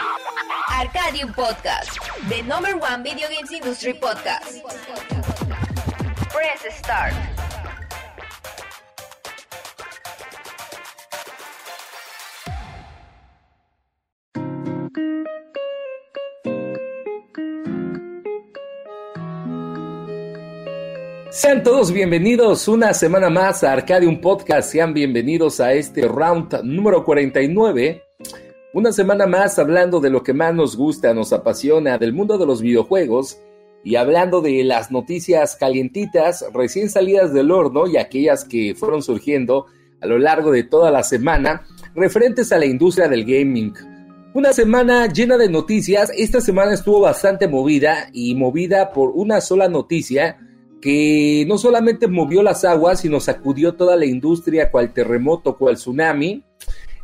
Arcadium Podcast, the number one video games industry podcast. Press start. Sean todos bienvenidos una semana más a Arcadium Podcast. Sean bienvenidos a este round número 49. Una semana más hablando de lo que más nos gusta, nos apasiona, del mundo de los videojuegos y hablando de las noticias calientitas, recién salidas del horno y aquellas que fueron surgiendo a lo largo de toda la semana referentes a la industria del gaming. Una semana llena de noticias. Esta semana estuvo bastante movida y movida por una sola noticia que no solamente movió las aguas, sino sacudió toda la industria, cual terremoto, cual tsunami.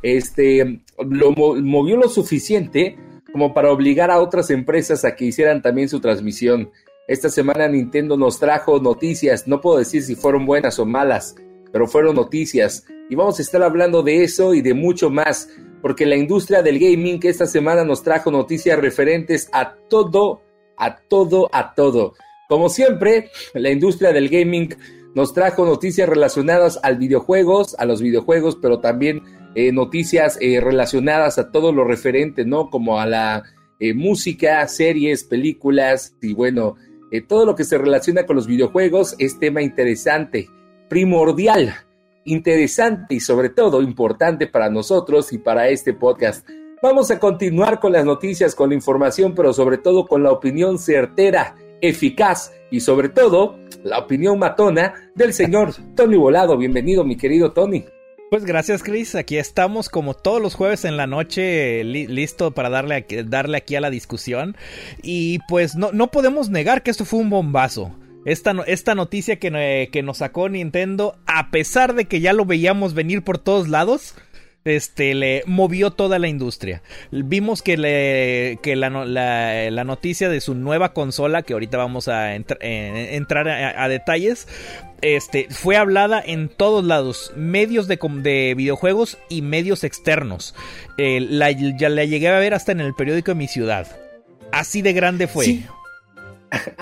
Este, lo movió lo suficiente como para obligar a otras empresas a que hicieran también su transmisión. Esta semana Nintendo nos trajo noticias, no puedo decir si fueron buenas o malas, pero fueron noticias. Y vamos a estar hablando de eso y de mucho más, porque la industria del gaming esta semana nos trajo noticias referentes a todo, a todo, a todo. Como siempre, la industria del gaming nos trajo noticias relacionadas al videojuegos, a los videojuegos, pero también eh, noticias eh, relacionadas a todo lo referente, ¿no? Como a la eh, música, series, películas y bueno, todo lo que se relaciona con los videojuegos es tema interesante, primordial, interesante y sobre todo importante para nosotros y para este podcast. Vamos a continuar con las noticias, con la información, pero sobre todo con la opinión certera eficaz y sobre todo la opinión matona del señor Tony Volado. Bienvenido, mi querido Tony. Pues gracias, Chris. Aquí estamos como todos los jueves en la noche, listo para darle, darle aquí a la discusión. Y pues no, no podemos negar que esto fue un bombazo. Esta, esta noticia que, que nos sacó Nintendo, a pesar de que ya lo veíamos venir por todos lados, este, le movió toda la industria. Vimos que, le, que la, la, noticia de su nueva consola, que ahorita vamos a eh, entrar a, detalles, este, fue hablada en todos lados, medios de, de videojuegos y medios externos. Eh, la, ya la llegué a ver hasta en el periódico de mi ciudad. Así de grande fue.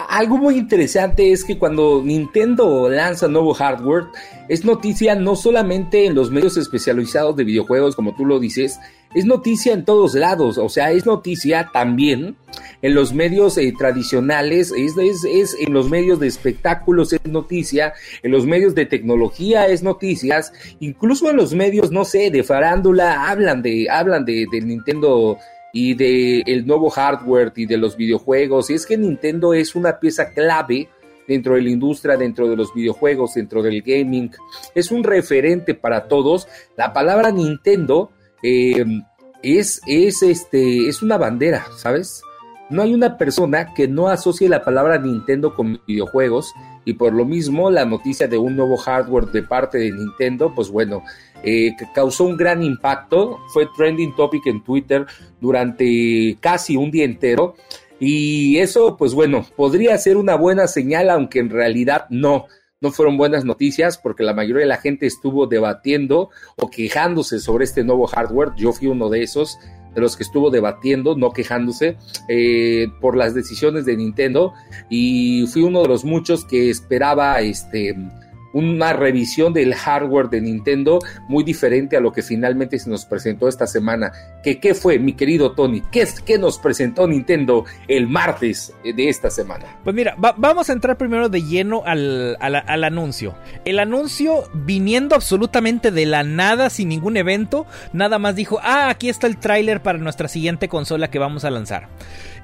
Algo muy interesante es que cuando Nintendo lanza nuevo hardware, es noticia no solamente en los medios especializados de videojuegos, como tú lo dices, es noticia en todos lados, o sea, es noticia también en los medios eh, tradicionales, es, es, en los medios de espectáculos, es noticia, en los medios de tecnología es noticias, incluso en los medios, no sé, de farándula, hablan de, hablan de Nintendo y de el nuevo hardware y de los videojuegos. Y es que Nintendo es una pieza clave dentro de la industria, dentro de los videojuegos, dentro del gaming. Es un referente para todos. La palabra Nintendo eh, es, es, este, es una bandera, ¿sabes? No hay una persona que no asocie la palabra Nintendo con videojuegos y por lo mismo la noticia de un nuevo hardware de parte de Nintendo, pues bueno, eh, que causó un gran impacto, fue trending topic en Twitter durante casi un día entero. Y eso, pues bueno, podría ser una buena señal, aunque en realidad no, no fueron buenas noticias porque la mayoría de la gente estuvo debatiendo o quejándose sobre este nuevo hardware. Yo fui uno de esos, de los que estuvo debatiendo, no quejándose, eh, por las decisiones de Nintendo. Y fui uno de los muchos que esperaba este una revisión del hardware de Nintendo muy diferente a lo que finalmente se nos presentó esta semana. ¿Qué, qué fue, mi querido Tony? ¿Qué, ¿Qué nos presentó Nintendo el martes de esta semana? Pues mira, vamos a entrar primero de lleno al, al, anuncio. El anuncio viniendo absolutamente de la nada, sin ningún evento, nada más dijo, ah, aquí está el tráiler para nuestra siguiente consola que vamos a lanzar.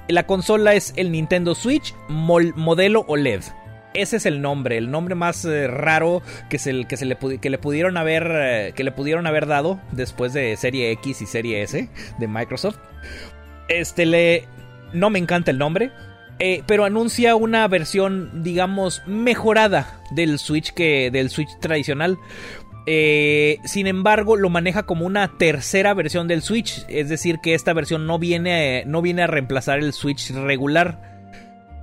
La consola es el Nintendo Switch modelo OLED. Ese es el nombre, el nombre más eh, raro que, se, le, que le pudieron haber eh, que le pudieron haber dado después de Serie X y Serie S de Microsoft. Este le no me encanta el nombre, eh, pero anuncia una versión, digamos, mejorada del Switch que del Switch tradicional. sin embargo, lo maneja como una tercera versión del Switch, es decir, que esta versión no viene, no viene a reemplazar el Switch regular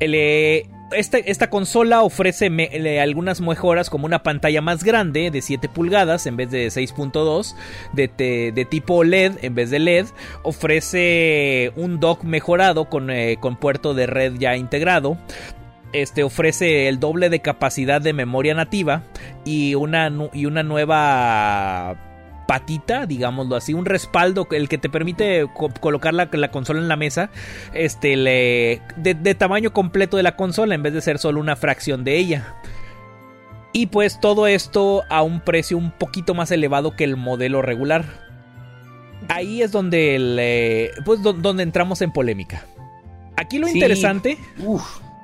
esta, consola ofrece algunas mejoras como una pantalla más grande de 7 pulgadas en vez de 6.2, de, tipo LED en vez de LED, ofrece un dock mejorado con, eh, con puerto de red ya integrado, este ofrece el doble de capacidad de memoria nativa y una, y una nueva patita, digámoslo así, un respaldo, el que te permite colocar la, consola en la mesa, este, le, de, tamaño completo de la consola, en vez de ser solo una fracción de ella. Y pues todo esto a un precio un poquito más elevado que el modelo regular. Ahí es donde, pues, donde entramos en polémica. Aquí lo interesante,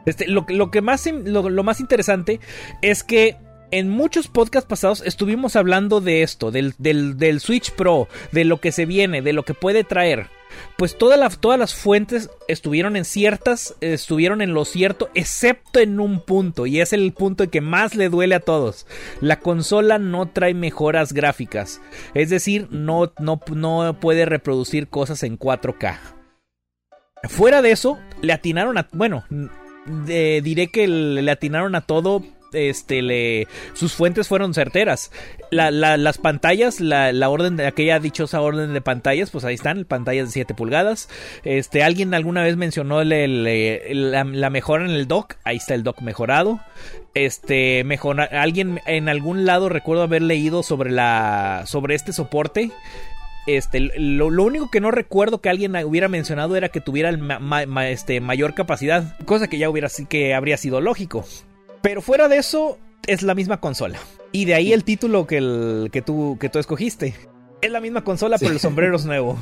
este, lo, que más, lo más interesante es que en muchos podcasts pasados estuvimos hablando de esto, del, del, Switch Pro, de lo que se viene, de lo que puede traer. Pues todas las fuentes estuvieron en ciertas, estuvieron en lo cierto, excepto en un punto, y es el punto que más le duele a todos. La consola no trae mejoras gráficas, es decir, no, no, no puede reproducir cosas en 4K. Fuera de eso, le atinaron a. Bueno, diré que le atinaron a todo este, le, sus fuentes fueron certeras. las pantallas, la, orden de aquella dichosa orden de pantallas, pues ahí están, pantallas de 7 pulgadas. Este, alguien alguna vez mencionó la, mejora en el dock, ahí está el dock mejorado. Este, mejora, alguien en algún lado recuerdo haber leído sobre la, sobre este soporte. Este, lo, único que no recuerdo que alguien hubiera mencionado era que tuviera este, mayor capacidad, cosa que ya hubiera que habría sido lógico. Pero fuera de eso, es la misma consola. Y de ahí el título que, el, que, tú, que tú escogiste. Es la misma consola, pero el sombrero es nuevo.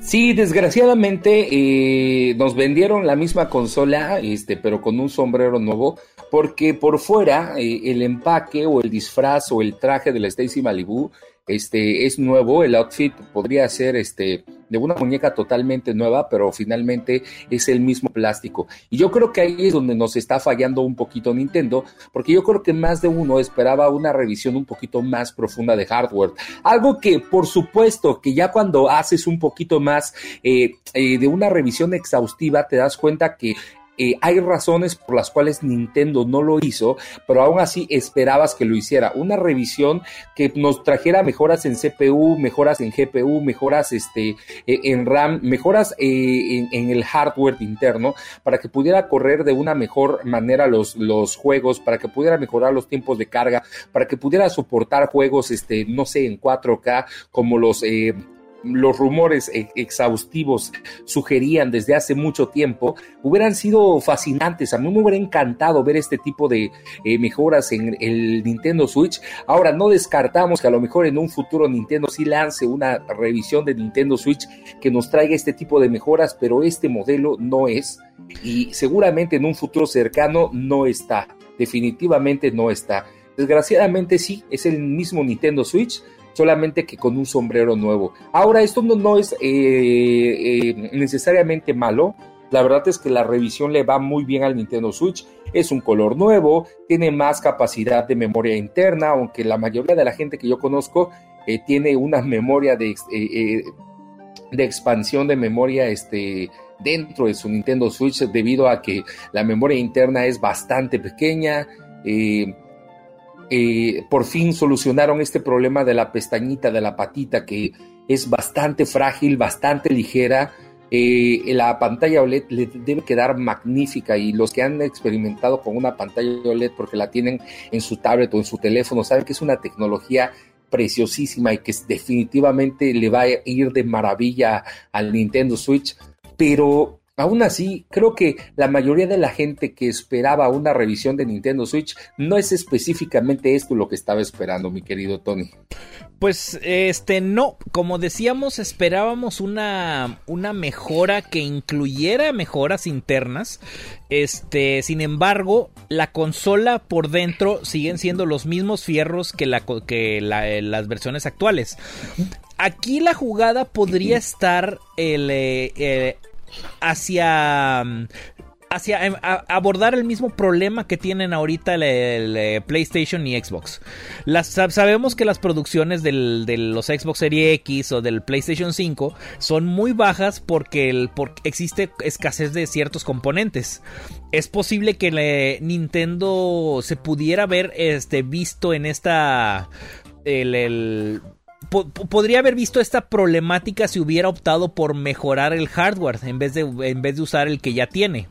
Sí, desgraciadamente eh, nos vendieron la misma consola, este, pero con un sombrero nuevo, porque por fuera eh, el empaque o el disfraz o el traje de la Stacy Malibu este es nuevo, el outfit podría ser este de una muñeca totalmente nueva, pero finalmente es el mismo plástico. Y yo creo que ahí es donde nos está fallando un poquito Nintendo, porque yo creo que más de uno esperaba una revisión un poquito más profunda de hardware. Algo que, por supuesto, que ya cuando haces un poquito más eh, eh, de una revisión exhaustiva, te das cuenta que eh, hay razones por las cuales Nintendo no lo hizo, pero aún así esperabas que lo hiciera. Una revisión que nos trajera mejoras en CPU, mejoras en GPU, mejoras este, e, en RAM, mejoras eh, en, el hardware interno, para que pudiera correr de una mejor manera los, los juegos, para que pudiera mejorar los tiempos de carga, para que pudiera soportar juegos, este, no sé, en 4K, como los eh, los rumores e-, exhaustivos sugerían desde hace mucho tiempo, hubieran sido fascinantes. A mí me hubiera encantado ver este tipo de eh, mejoras en el Nintendo Switch. Ahora, no descartamos que a lo mejor en un futuro Nintendo sí lance una revisión de Nintendo Switch que nos traiga este tipo de mejoras, pero este modelo no es. Y seguramente en un futuro cercano no está. Definitivamente no está. Desgraciadamente sí, es el mismo Nintendo Switch, solamente que con un sombrero nuevo. Ahora, esto no, es eh, eh, necesariamente malo. La verdad es que la revisión le va muy bien al Nintendo Switch. Es un color nuevo, tiene más capacidad de memoria interna, aunque la mayoría de la gente que yo conozco eh, tiene una memoria de, expansión de memoria este, dentro de su Nintendo Switch debido a que la memoria interna es bastante pequeña. Por fin solucionaron este problema de la pestañita, de la patita, que es bastante frágil, bastante ligera. Eh, la pantalla OLED le debe quedar magnífica y los que han experimentado con una pantalla OLED porque la tienen en su tablet o en su teléfono saben que es una tecnología preciosísima y que definitivamente le va a ir de maravilla al Nintendo Switch, pero Aún así, creo que la mayoría de la gente que esperaba una revisión de Nintendo Switch no es específicamente esto lo que estaba esperando, mi querido Tony. Pues este no, como decíamos, esperábamos una, una mejora que incluyera mejoras internas. Este, sin embargo, la consola por dentro siguen siendo los mismos fierros que, la, que las versiones actuales. Aquí la jugada podría estar el, eh, eh, hacia... Mm, hacia em, abordar el mismo problema que tienen ahorita el, eh, PlayStation y Xbox. Las, sabemos que las producciones de los Xbox Series X o del PlayStation 5 son muy bajas porque, el, existe escasez de ciertos componentes. Es posible que Nintendo se pudiera haber este, visto en esta el, podría haber visto esta problemática si hubiera optado por mejorar el hardware en vez de, en vez de usar el que ya tiene.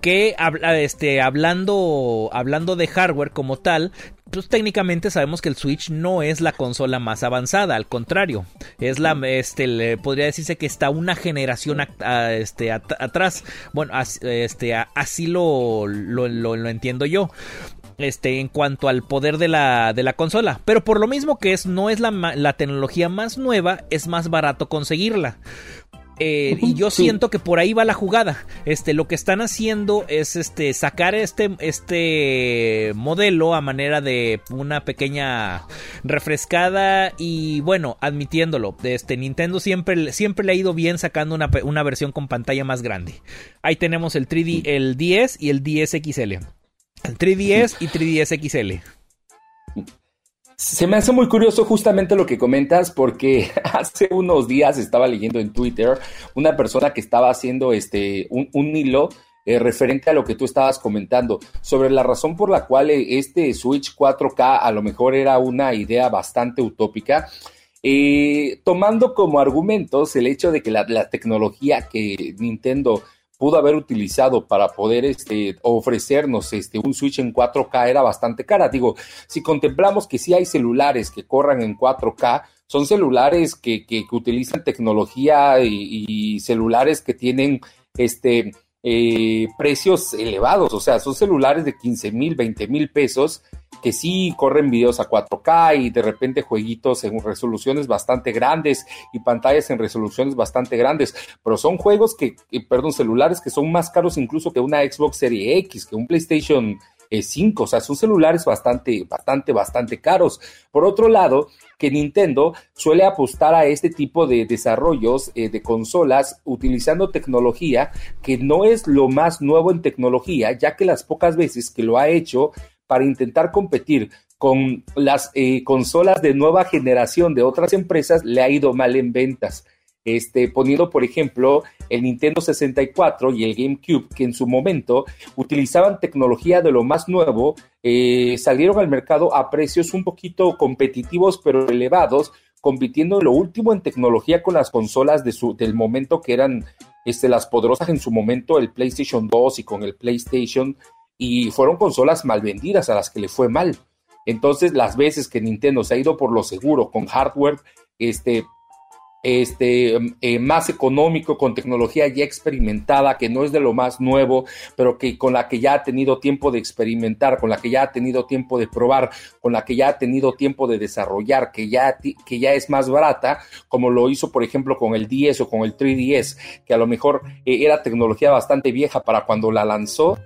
Que este, hablando, hablando de hardware como tal, pues técnicamente sabemos que el Switch no es la consola más avanzada, al contrario, es la, este, podría decirse que está una generación este, atrás. Bueno, este, así lo, lo entiendo yo este, en cuanto al poder de la, de la consola. Pero por lo mismo que es, no es la, la tecnología más nueva, es más barato conseguirla. Eh, y yo siento que por ahí va la jugada. Este, lo que están haciendo es este, sacar este, este modelo a manera de una pequeña refrescada y bueno, admitiéndolo, este, Nintendo siempre, siempre le ha ido bien sacando una, una versión con pantalla más grande. Ahí tenemos el 3D, el 10 y el 10 XL. 3DS y 3DS XL. Se me hace muy curioso justamente lo que comentas porque hace unos días estaba leyendo en Twitter una persona que estaba haciendo este un, hilo eh, referente a lo que tú estabas comentando sobre la razón por la cual este Switch 4K a lo mejor era una idea bastante utópica. Eh, tomando como argumentos el hecho de que la tecnología que Nintendo pudo haber utilizado para poder este, ofrecernos este, un Switch en 4K era bastante cara. Digo, si contemplamos que sí hay celulares que corran en 4K, son celulares que, que, utilizan tecnología y, celulares que tienen este, eh, precios elevados, o sea, son celulares de 15 mil, 20 mil pesos que sí corren videos a 4K y de repente jueguitos en resoluciones bastante grandes y pantallas en resoluciones bastante grandes, pero son juegos que, perdón, celulares que son más caros incluso que una Xbox Series X, que un PlayStation 5, o sea, son celulares bastante, bastante, bastante caros. Por otro lado, que Nintendo suele apostar a este tipo de desarrollos eh, de consolas utilizando tecnología que no es lo más nuevo en tecnología, ya que las pocas veces que lo ha hecho para intentar competir con las eh, consolas de nueva generación de otras empresas, le ha ido mal en ventas. Este, poniendo, por ejemplo, el Nintendo 64 y el GameCube, que en su momento utilizaban tecnología de lo más nuevo, eh, salieron al mercado a precios un poquito competitivos, pero elevados, compitiendo lo último en tecnología con las consolas del momento que eran este, las poderosas en su momento, el PlayStation 2 y con el PlayStation y fueron consolas mal vendidas a las que le fue mal. Entonces, las veces que Nintendo se ha ido por lo seguro con hardware este, este, eh, más económico, con tecnología ya experimentada, que no es de lo más nuevo, pero que con la que ya ha tenido tiempo de experimentar, con la que ya ha tenido tiempo de probar, con la que ya ha tenido tiempo de desarrollar, que ya, que ya es más barata, como lo hizo, por ejemplo, con el 10 o con el 3DS, que a lo mejor eh, era tecnología bastante vieja para cuando la lanzó,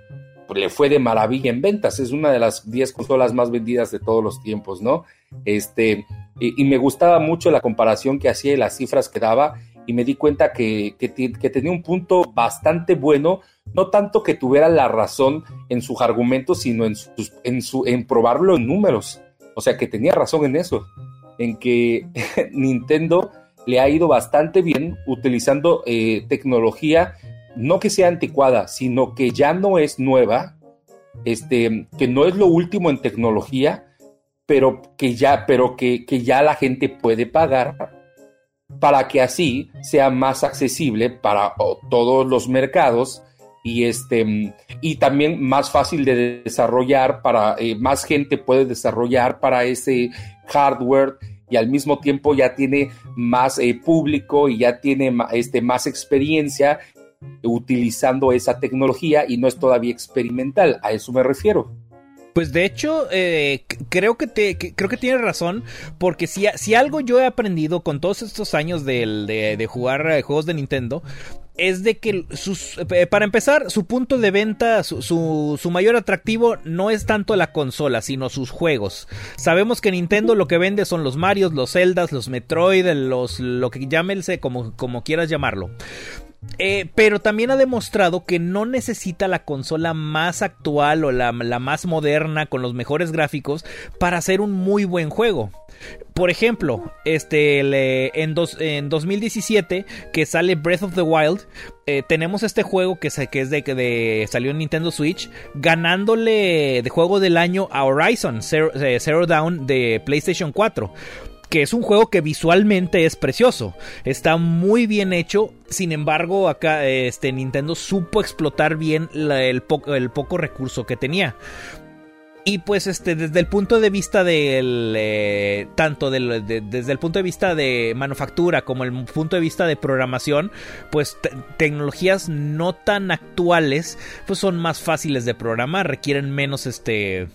le fue de maravilla en ventas. Es una de las 10 consolas más vendidas de todos los tiempos, ¿no? Este, y, me gustaba mucho la comparación que hacía y las cifras que daba. Y me di cuenta que, que, tenía un punto bastante bueno, no tanto que tuviera la razón en sus argumentos, sino en, sus, en, su, en probarlo en números. O sea, que tenía razón en eso, en que Nintendo le ha ido bastante bien utilizando eh, tecnología no que sea anticuada, sino que ya no es nueva, este, que no es lo último en tecnología, pero que ya, pero que, que ya la gente puede pagar para que así sea más accesible para todos los mercados y este y también más fácil de desarrollar para eh, más gente puede desarrollar para ese hardware y al mismo tiempo ya tiene más eh, público y ya tiene este, más experiencia utilizando esa tecnología y no es todavía experimental, a eso me refiero. Pues de hecho, eh, creo que te, creo que tienes razón, porque si, si, algo yo he aprendido con todos estos años de, de, jugar eh, juegos de Nintendo, es de que sus, eh, para empezar, su punto de venta, su, su, mayor atractivo no es tanto la consola, sino sus juegos. Sabemos que Nintendo lo que vende son los Marios, los Zeldas, los Metroid, los, lo que llámense como, como quieras llamarlo. Eh, pero también ha demostrado que no necesita la consola más actual o la, más moderna con los mejores gráficos para hacer un muy buen juego. Por ejemplo, este, en, en, 2017 que sale Breath of the Wild, eh, tenemos este juego que, que es de, de, salió en Nintendo Switch, ganándole de juego del año a Horizon Zero, eh, Zero Down de PlayStation 4 que es un juego que visualmente es precioso, está muy bien hecho, sin embargo acá este Nintendo supo explotar bien el, el poco recurso que tenía. Y pues este, desde el punto de vista del. Eh, tanto desde el punto de vista de manufactura como el punto de vista de programación, pues tecnologías no tan actuales, pues son más fáciles de programar, requieren menos este.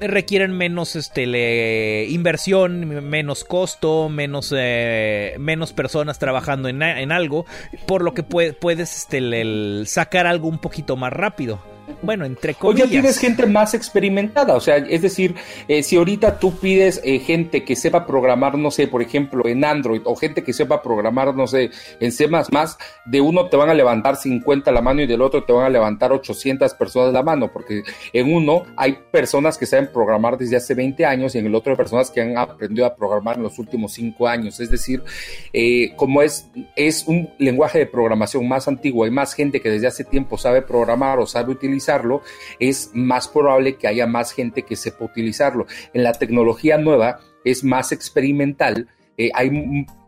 Requieren menos este inversión, menos costo, menos, eh, menos personas trabajando en, algo, por lo que puedes este, sacar algo un poquito más rápido bueno, entre comillas. O ya tienes gente más experimentada, o sea, es decir, eh, si ahorita tú pides eh, gente que sepa programar, no sé, por ejemplo, en Android, o gente que sepa programar, no sé, en C++, de uno te van a levantar 50 la mano y del otro te van a levantar 800 personas la mano, porque en uno hay personas que saben programar desde hace 20 años y en el otro hay personas que han aprendido a programar en los últimos 5 años, es decir, eh, como es, es un lenguaje de programación más antiguo, hay más gente que desde hace tiempo sabe programar o sabe utilizar es más probable que haya más gente que sepa utilizarlo. En la tecnología nueva es más experimental. Eh, hay,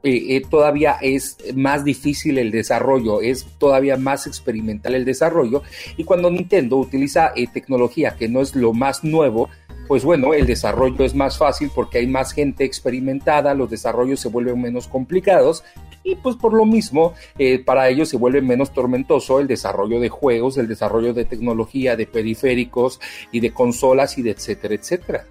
eh, eh, todavía es más difícil el desarrollo, es todavía más experimental el desarrollo. Y cuando Nintendo utiliza tecnología que no es lo más nuevo, pues bueno, el desarrollo es más fácil porque hay más gente experimentada, los desarrollos se vuelven menos complicados y pues por lo mismo eh, para ellos se vuelve menos tormentoso el desarrollo de juegos, el desarrollo de tecnología, de periféricos y de consolas y de etcétera, etcétera.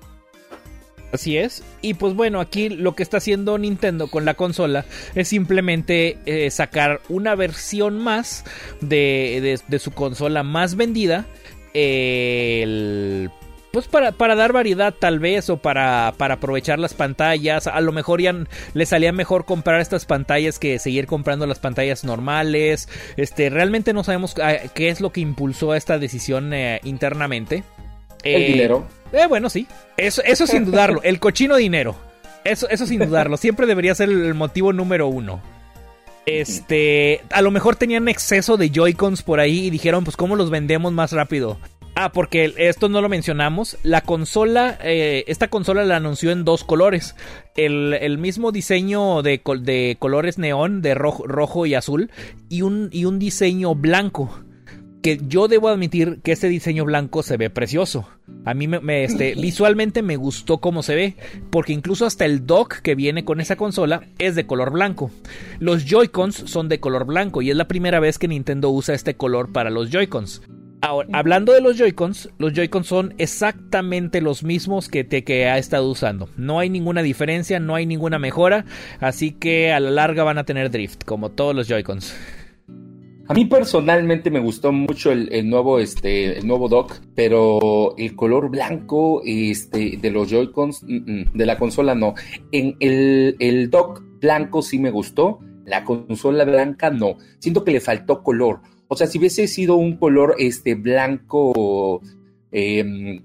Así es. Y pues bueno, aquí lo que está haciendo Nintendo con la consola es simplemente eh, sacar una versión más de, de su consola más vendida. el pues para, para, dar variedad tal vez o para, para, aprovechar las pantallas. A lo mejor ya le salía mejor comprar estas pantallas que seguir comprando las pantallas normales. Este, realmente no sabemos ah, qué es lo que impulsó esta decisión eh, internamente. El eh, dinero. Eh, bueno, sí. Eso, eso sin dudarlo. El cochino dinero. Eso, eso sin dudarlo. Siempre debería ser el motivo número uno. Este, a lo mejor tenían exceso de Joy-Cons por ahí y dijeron, pues, ¿cómo los vendemos más rápido? Ah, porque esto no lo mencionamos. La consola, eh, esta consola la anunció en dos colores. El, mismo diseño de, de, colores neón, de rojo, rojo y azul, y un, y un diseño blanco. Que yo debo admitir que este diseño blanco se ve precioso. A mí me, este, visualmente me gustó cómo se ve, porque incluso hasta el dock que viene con esa consola es de color blanco. Los Joy-Cons son de color blanco y es la primera vez que Nintendo usa este color para los Joy-Cons. Ahora, hablando de los Joy-Cons, los Joy-Cons son exactamente los mismos que, te, que ha estado usando. No hay ninguna diferencia, no hay ninguna mejora, así que a la larga van a tener drift, como todos los Joy-Cons. A mí personalmente me gustó mucho el, nuevo, este, el nuevo dock, pero el color blanco este, de los Joy-Cons, de la consola no. En el, el dock blanco sí me gustó, la consola blanca no. Siento que le faltó color o sea, si hubiese sido un color este blanco, em,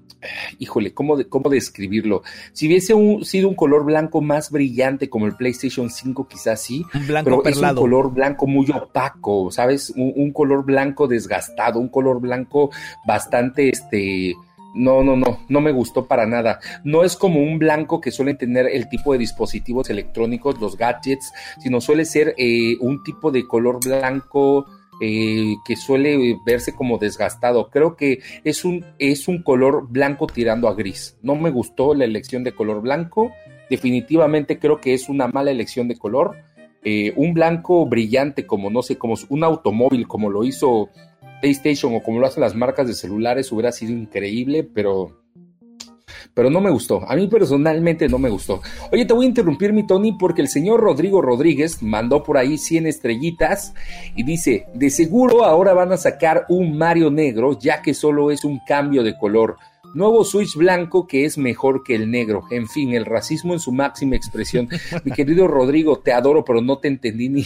híjole, ¿cómo, ¿cómo, describirlo? Si hubiese sido un color blanco más brillante como el PlayStation 5, quizás sí. Un blanco pero es un color blanco muy opaco, ¿sabes? Un, color blanco desgastado, un color blanco bastante, este... No, no, no, no me gustó para nada. No es como un blanco que suele tener el tipo de dispositivos electrónicos, los gadgets, sino suele ser eh, un tipo de color blanco eh, que suele verse como desgastado. Creo que es un, es un color blanco tirando a gris. No me gustó la elección de color blanco. Definitivamente creo que es una mala elección de color. Eh, un blanco brillante como no sé, como un automóvil, como lo hizo PlayStation o como lo hacen las marcas de celulares, hubiera sido increíble, pero pero no me gustó. A mí personalmente no me gustó. Oye, te voy a interrumpir, mi Tony, porque el señor Rodrigo Rodríguez mandó por ahí 100 estrellitas y dice: De seguro ahora van a sacar un Mario negro, ya que solo es un cambio de color. Nuevo Switch blanco que es mejor que el negro. En fin, el racismo en su máxima expresión. Mi querido Rodrigo, te adoro, pero no te entendí ni,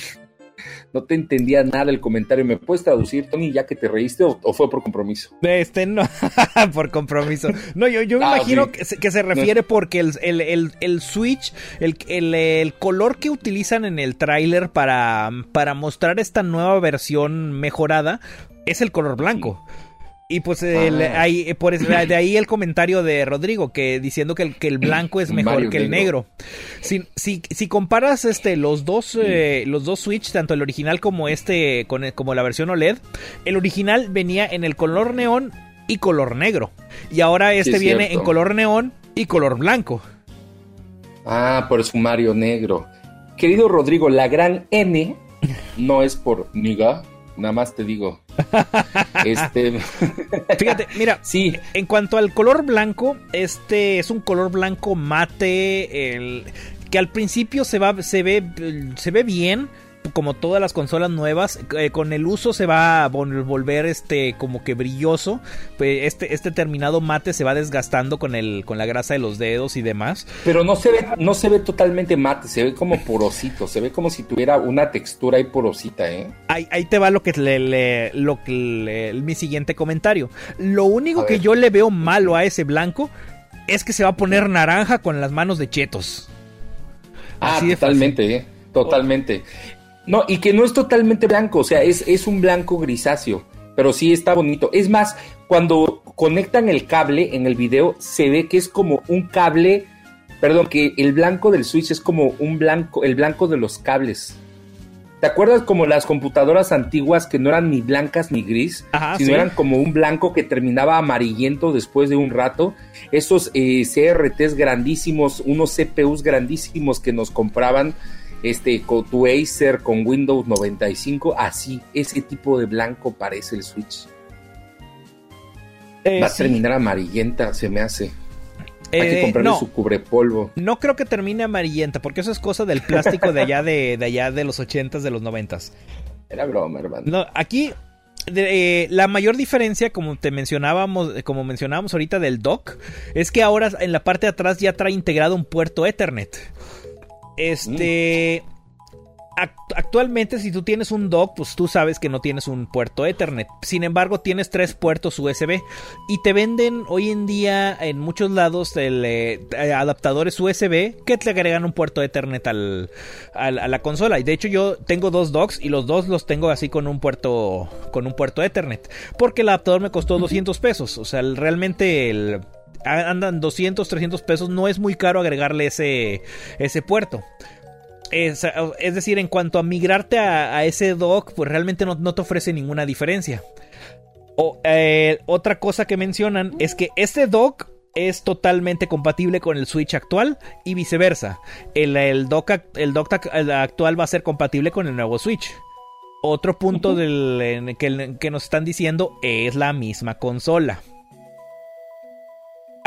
no te entendía nada el comentario. ¿Me puedes traducir, Tony, ya que te reíste o, fue por compromiso? Este, no, por compromiso. No, yo, yo me ah, imagino que, se, refiere porque el, el, el, Switch, el, el, color que utilizan en el tráiler para, para mostrar esta nueva versión mejorada es el color blanco. Y pues ah. ahí, por, de ahí el comentario de Rodrigo, que diciendo que el, que el blanco es mejor que el negro. Si, si, si, comparas este, los, dos, eh, los dos Switch, tanto el original como este, con, como la versión OLED, el original venía en el color neón y color negro. Y ahora este viene en color neón y color blanco. Ah, por su Mario negro. Querido Rodrigo, la gran N no es por niga, nada más te digo. Este. Fíjate, mira, sí. En cuanto al color blanco, este es un color blanco mate, el, que al principio se va, se ve, se ve bien como todas las consolas nuevas, eh, con el uso se va a volver este como que brilloso. Este, este terminado mate se va desgastando con el, con la grasa de los dedos y demás. Pero no se ve, no se ve totalmente mate, se ve como porosito, se ve como si tuviera una textura ahí porosita, ¿eh? Ahí, ahí te va lo que le, lo que mi siguiente comentario. Lo único que yo le veo malo a ese blanco es que se va a poner naranja con las manos de chetos. Ah, totalmente, ¿eh? Totalmente. No, y que no es totalmente blanco, o sea, es, es un blanco grisáceo, pero sí está bonito. Es más, cuando conectan el cable en el video, se ve que es como un cable, perdón, que el blanco del switch es como un blanco, el blanco de los cables. ¿Te acuerdas como las computadoras antiguas que no eran ni blancas ni gris, sino eran como un blanco que terminaba amarillento después de un rato? Esos eh, CRTs grandísimos, unos CPUs grandísimos que nos compraban este, con tu Acer con Windows 95, así, ese tipo de blanco parece el Switch. Eh, Va a terminar amarillenta, se me hace. Hay que eh, comprarle su cubrepolvo. No creo que termine amarillenta, porque eso es cosa del plástico de allá de, allá de los 80s, de los 90s. Era broma, hermano. No, aquí eh, la mayor diferencia, como te mencionábamos, como mencionábamos ahorita del dock, es que ahora en la parte de atrás ya trae integrado un puerto Ethernet. Este. Actualmente, si tú tienes un dock, pues tú sabes que no tienes un puerto Ethernet. Sin embargo, tienes tres puertos USB. Y te venden hoy en día en muchos lados eh, adaptadores USB que te agregan un puerto Ethernet al, a la consola. Y de hecho, yo tengo dos docks y los dos los tengo así con un puerto, con un puerto Ethernet. Porque el adaptador me costó 200 pesos. O sea, realmente el andan 200, 300 pesos, no es muy caro agregarle ese, ese puerto. Es, decir, en cuanto a migrarte a, ese dock, pues realmente no, te ofrece ninguna diferencia. O, eh, otra cosa que mencionan es que este dock es totalmente compatible con el Switch actual y viceversa. El, dock, el dock actual va a ser compatible con el nuevo Switch. Otro punto del, que, que nos están diciendo es la misma consola.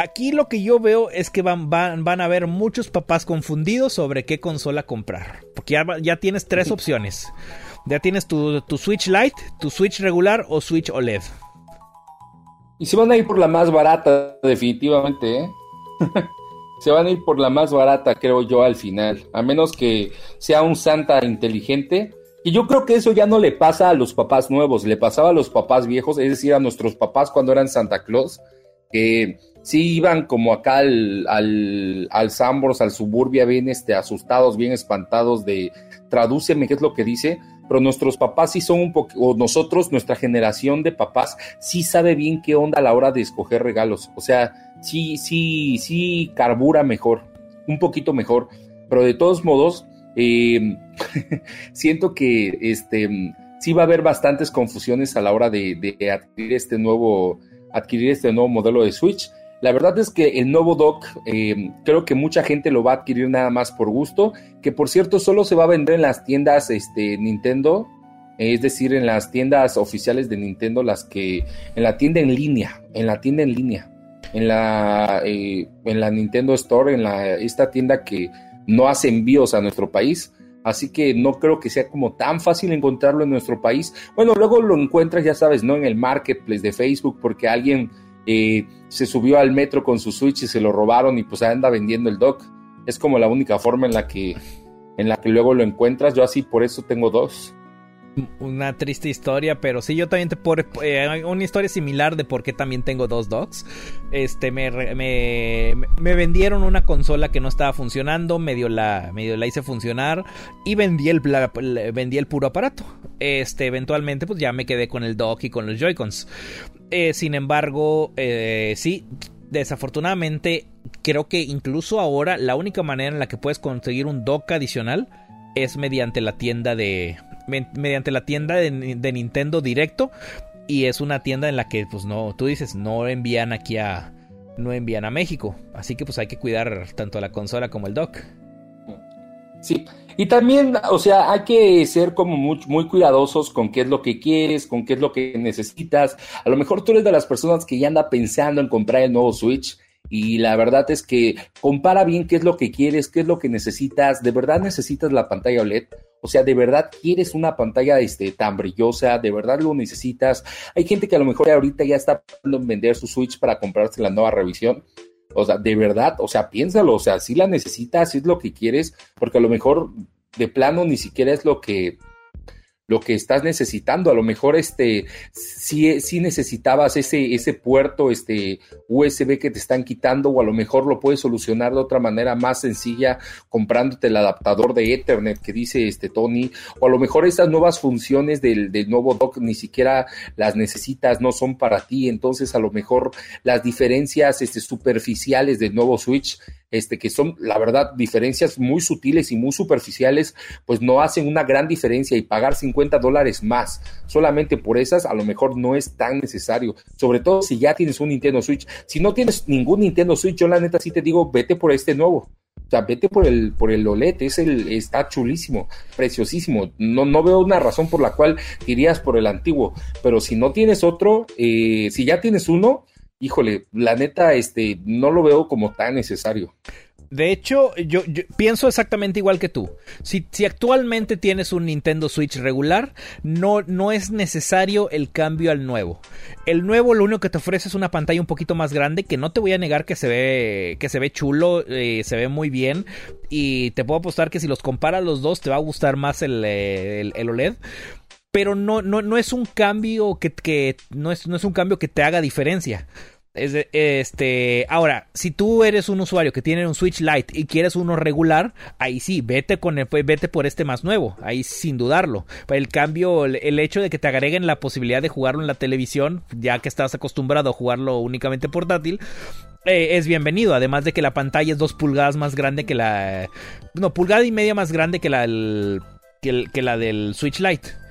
Aquí lo que yo veo es que van, van, van a haber muchos papás confundidos sobre qué consola comprar. Porque ya, tienes tres opciones. Ya tienes tu, Switch Lite, tu Switch regular o Switch OLED. Y se van a ir por la más barata, definitivamente, ¿eh? se van a ir por la más barata, creo yo, al final. A menos que sea un Santa inteligente. Y yo creo que eso ya no le pasa a los papás nuevos, le pasaba a los papás viejos, es decir, a nuestros papás cuando eran Santa Claus, que sí iban como acá al, al, al Sambors, al Suburbia, bien este, asustados, bien espantados de tradúceme qué es lo que dice, pero nuestros papás sí son un poco, o nosotros, nuestra generación de papás, sí sabe bien qué onda a la hora de escoger regalos. O sea, sí, sí, sí carbura mejor, un poquito mejor, pero de todos modos, em, siento que este sí va a haber bastantes confusiones a la hora de, de adquirir este nuevo adquirir este nuevo modelo de Switch. La verdad es que el nuevo dock eh, creo que mucha gente lo va a adquirir nada más por gusto, que por cierto solo se va a vender en las tiendas este, Nintendo, es decir, en las tiendas oficiales de Nintendo, las que en la tienda en línea, en la tienda en línea, en la, eh, en la Nintendo Store, en la, esta tienda que no hace envíos a nuestro país. Así que no creo que sea como tan fácil encontrarlo en nuestro país. Bueno, luego lo encuentras, ya sabes, ¿no? En el marketplace de Facebook, porque alguien eh, se subió al metro con su Switch y se lo robaron y pues anda vendiendo el dock. Es como la única forma en la que en la que luego lo encuentras. Yo así por eso tengo dos. Una triste historia, pero sí, yo también te por eh, una historia similar de por qué también tengo dos dogs. Este, me, me, me, vendieron una consola que no estaba funcionando, medio la, la hice funcionar y vendí el, vendí el puro aparato. Este, eventualmente, pues ya me quedé con el dock y con los Joy-Cons. Eh, sin embargo, eh, sí, desafortunadamente, creo que incluso ahora la única manera en la que puedes conseguir un dock adicional es mediante la tienda de mediante la tienda de, Nintendo directo y es una tienda en la que pues no tú dices no envían aquí a no envían a México así que pues hay que cuidar tanto la consola como el dock sí y también o sea hay que ser como muy, muy cuidadosos con qué es lo que quieres con qué es lo que necesitas a lo mejor tú eres de las personas que ya anda pensando en comprar el nuevo Switch y la verdad es que compara bien qué es lo que quieres, qué es lo que necesitas. ¿De verdad necesitas la pantalla OLED? O sea, ¿de verdad quieres una pantalla este, tan brillosa? ¿De verdad lo necesitas? Hay gente que a lo mejor ahorita ya está en vender su Switch para comprarse la nueva revisión. O sea, de verdad, o sea, piénsalo, o sea, si la necesitas, si es lo que quieres, porque a lo mejor de plano ni siquiera es lo que lo que estás necesitando. A lo mejor este si, si necesitabas ese, ese puerto este USB que te están quitando, o a lo mejor lo puedes solucionar de otra manera más sencilla comprándote el adaptador de Ethernet que dice este Tony, o a lo mejor esas nuevas funciones del, del nuevo dock ni siquiera las necesitas, no son para ti. Entonces, a lo mejor las diferencias este, superficiales del nuevo Switch este, que son, la verdad, diferencias muy sutiles y muy superficiales, pues no hacen una gran diferencia y pagar 50 dólares más solamente por esas, a lo mejor no es tan necesario, sobre todo si ya tienes un Nintendo Switch. Si no tienes ningún Nintendo Switch, yo la neta sí te digo, vete por este nuevo. O sea, vete por el, por el OLED, es el, está chulísimo, preciosísimo. No, no veo una razón por la cual irías por el antiguo. Pero si no tienes otro, eh, si ya tienes uno, híjole, la neta, este, no lo veo como tan necesario. De hecho, yo, pienso exactamente igual que tú. Si, si, actualmente tienes un Nintendo Switch regular, no, no es necesario el cambio al nuevo. El nuevo lo único que te ofrece es una pantalla un poquito más grande, que no te voy a negar que se ve, que se ve chulo, eh, se ve muy bien. Y te puedo apostar que si los comparas los dos, te va a gustar más el, el, el OLED pero no, no, no es un cambio que, que no, es, no es un cambio que te haga diferencia. Es este, ahora, si tú eres un usuario que tiene un Switch Lite y quieres uno regular, ahí sí, vete con el, vete por este más nuevo, ahí sin dudarlo. El cambio, el, hecho de que te agreguen la posibilidad de jugarlo en la televisión, ya que estás acostumbrado a jugarlo únicamente portátil, eh, es bienvenido. Además de que la pantalla es dos pulgadas más grande que la, no, pulgada y media más grande que la, que la del Switch Lite.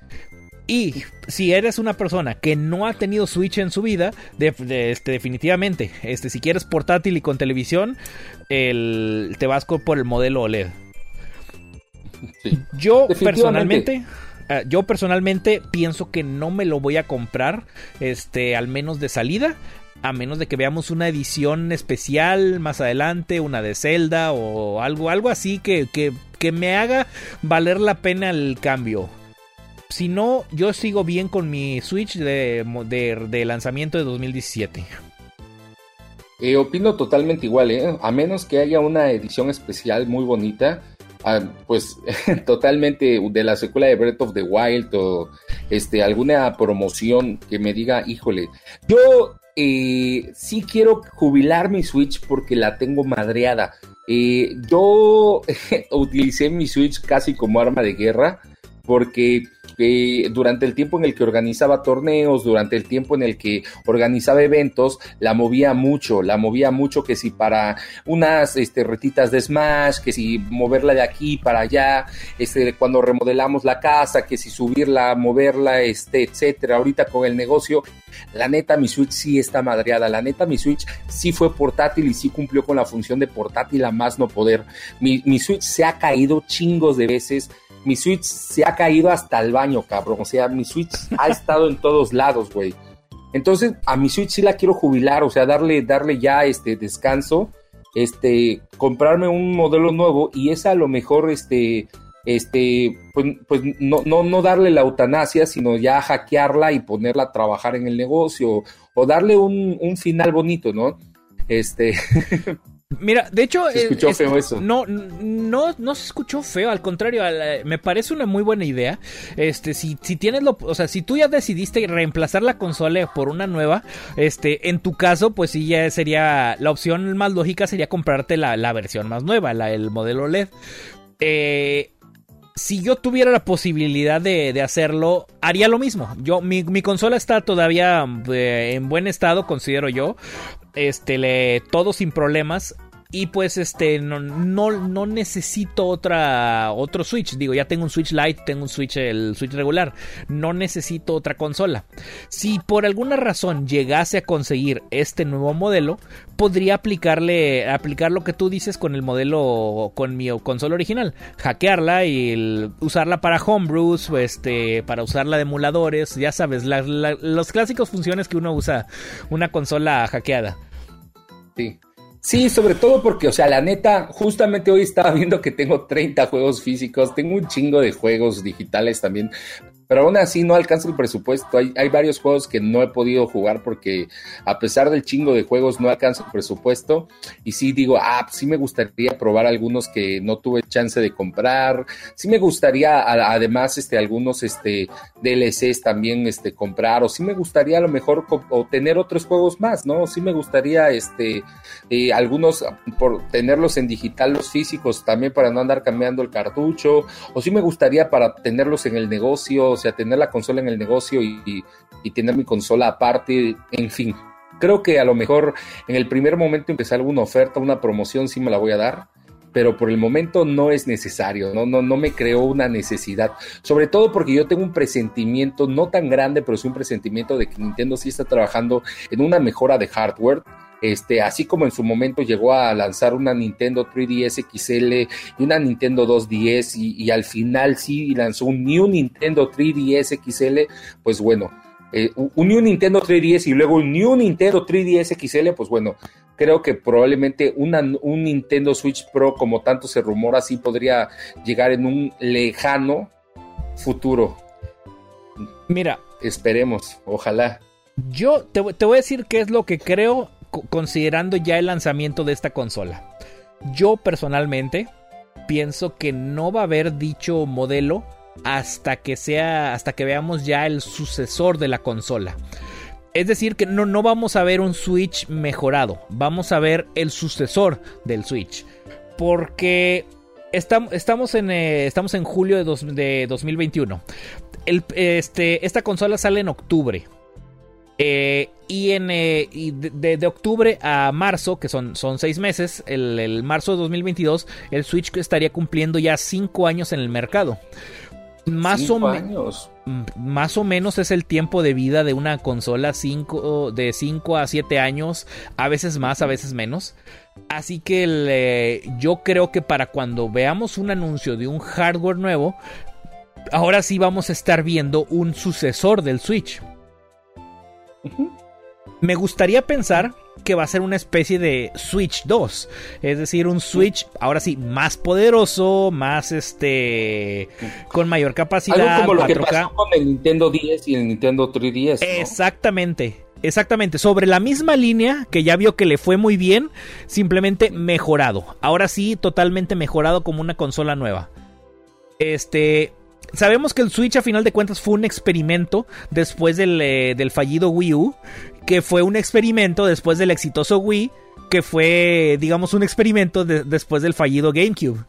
Y si eres una persona que no ha tenido Switch en su vida, este, definitivamente, este, si quieres portátil y con televisión, el, te vas por el modelo OLED. yo personalmente, ah, yo personalmente pienso que no me lo voy a comprar, este, al menos de salida. A menos de que veamos una edición especial más adelante, una de Zelda o algo, algo así que, que, que me haga valer la pena el cambio. Si no, yo sigo bien con mi Switch de, de, lanzamiento de 2017. Eh, opino totalmente igual, ¿eh? a menos que haya una edición especial muy bonita, ah, pues totalmente de la secuela de Breath of the Wild o este, alguna promoción que me diga, híjole, yo eh, sí quiero jubilar mi Switch porque la tengo madreada. Eh, yo utilicé mi Switch casi como arma de guerra porque durante el tiempo en el que organizaba torneos, durante el tiempo en el que organizaba eventos, la movía mucho, la movía mucho que si para unas este, retitas de Smash, que si moverla de aquí para allá, este, cuando remodelamos la casa, que si subirla, moverla, este, etcétera. Ahorita con el negocio, la neta mi Switch sí está madreada, la neta mi Switch sí fue portátil y sí cumplió con la función de portátil a más no poder. Mi, mi Switch se ha caído chingos de veces mi Switch se ha caído hasta el baño, cabrón. O sea, mi Switch ha estado en todos lados, güey. Entonces, a mi Switch sí la quiero jubilar, o sea, darle, darle ya este descanso, este, comprarme un modelo nuevo y esa a lo mejor, este, este, pues, pues no, no, no darle la eutanasia, sino ya hackearla y ponerla a trabajar en el negocio o darle un, un final bonito, ¿no? Este, Mira, de hecho, se escuchó eh, feo eso. No, no, no se escuchó feo. Al contrario, me parece una muy buena idea. Este, si, si tienes lo, o sea, si tú ya decidiste reemplazar la consola por una nueva, este, en tu caso, pues sí ya sería la opción más lógica sería comprarte la, la versión más nueva, la, el modelo LED. Eh, si yo tuviera la posibilidad de, hacerlo, haría lo mismo. Yo, mi, mi consola está todavía eh, en buen estado, considero yo este, le, todo sin problemas. Y pues este no, no, necesito otra otro Switch. Digo, ya tengo un Switch Lite, tengo un Switch, el Switch regular. No necesito otra consola. Si por alguna razón llegase a conseguir este nuevo modelo, podría aplicarle aplicar lo que tú dices con el modelo con mi consola original, hackearla y usarla para homebrews, este, para usarla de emuladores, ya sabes, los clásicos funciones que uno usa una consola hackeada. Sí. Sí, sobre todo porque, o sea, la neta, justamente hoy estaba viendo que tengo 30 juegos físicos, tengo un chingo de juegos digitales también, pero aún así no alcanza el presupuesto. Hay, hay, varios juegos que no he podido jugar porque a pesar del chingo de juegos no alcanza el presupuesto. Y sí digo, ah, sí me gustaría probar algunos que no tuve chance de comprar. Sí me gustaría además este, algunos este, DLCs también este, comprar o sí me gustaría a lo mejor o tener otros juegos más, ¿no? Sí me gustaría este, eh, algunos por tenerlos en digital, los físicos también para no andar cambiando el cartucho o sí me gustaría para tenerlos en el negocio sea, tener la consola en el negocio y, tener mi consola aparte, en fin. Creo que a lo mejor en el primer momento empezar alguna oferta, una promoción, sí me la voy a dar, pero por el momento no es necesario, no, no, no me creó una necesidad. Sobre todo porque yo tengo un presentimiento, no tan grande, pero sí un presentimiento de que Nintendo sí está trabajando en una mejora de hardware este, así como en su momento llegó a lanzar una Nintendo 3DS XL y una Nintendo 2DS y, al final sí lanzó un New Nintendo 3DS XL, pues bueno, eh, un New Nintendo 3DS y luego un New Nintendo 3DS XL, pues bueno, creo que probablemente una, un Nintendo Switch Pro, como tanto se rumora, sí podría llegar en un lejano futuro. Mira. Esperemos, ojalá. Yo te, te voy a decir qué es lo que creo considerando ya el lanzamiento de esta consola. Yo personalmente pienso que no va a haber dicho modelo hasta que sea hasta que veamos ya el sucesor de la consola. Es decir, que no, no vamos a ver un Switch mejorado, vamos a ver el sucesor del Switch. Porque estamos, en, eh, estamos en julio de, de 2021. El, este, esta consola sale en octubre. Eh, y en, eh, de, octubre a marzo, que son, son seis meses, el, marzo de 2022, el Switch estaría cumpliendo ya cinco años en el mercado. Más o, años. Mm, más o menos es el tiempo de vida de una consola cinco, de 5 a 7 años, a veces más, a veces menos. Así que yo creo que para cuando veamos un anuncio de un hardware nuevo, ahora sí vamos a estar viendo un sucesor del Switch. Me gustaría pensar que va a ser una especie de Switch 2, es decir, un Switch ahora sí más poderoso, más este con mayor capacidad, Algo como lo que pasó con el Nintendo 10 y el Nintendo 3DS. Exactamente. Exactamente, sobre la misma línea que ya vio que le fue muy bien, simplemente mejorado. Ahora sí, totalmente mejorado como una consola nueva. Este, Sabemos que el Switch a final de cuentas fue un experimento después del, eh, fallido Wii U, que fue un experimento después del exitoso Wii, que fue, digamos, un experimento después del fallido GameCube.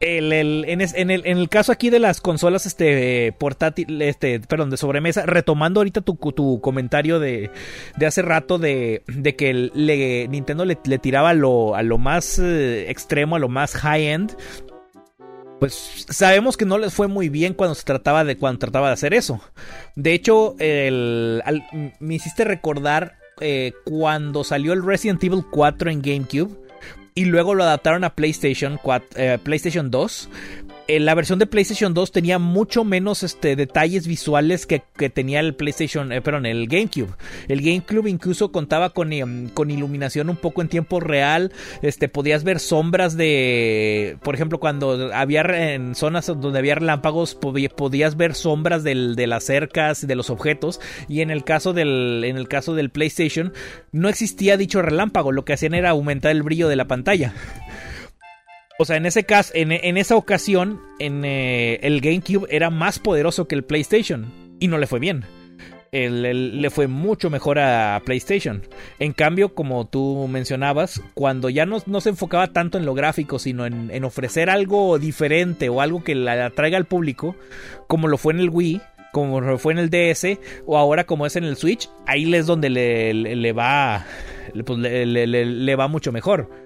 en, el, caso aquí de las consolas este, portátil, este, perdón, de sobremesa, retomando ahorita tu, comentario de, hace rato de, que Nintendo le, tiraba a lo, a lo más eh, extremo, a lo más high-end, pues sabemos que no les fue muy bien cuando se trataba de cuando trataba de hacer eso. De hecho, me hiciste recordar eh, cuando salió el Resident Evil 4 en GameCube y luego lo adaptaron a PlayStation 4, eh, PlayStation 2. Eh, la versión de PlayStation 2 tenía mucho menos este, detalles visuales que, tenía el PlayStation, eh, perdón, el GameCube. El GameCube incluso contaba con, em, con, iluminación un poco en tiempo real. Este, podías ver sombras de, por ejemplo, cuando había en zonas donde había relámpagos, podías ver sombras de las cercas, de los objetos. Y en el caso del, en el caso del PlayStation, no existía dicho relámpago. Lo que hacían era aumentar el brillo de la pantalla. O sea, en ese caso, en, esa ocasión, en eh, el GameCube era más poderoso que el PlayStation. Y no le fue bien. le fue mucho mejor a PlayStation. En cambio, como tú mencionabas, cuando ya no, se enfocaba tanto en lo gráfico, sino en, ofrecer algo diferente o algo que la atraiga al público, como lo fue en el Wii, como lo fue en el DS, o ahora como es en el Switch, ahí es donde le, va. Pues le va mucho mejor.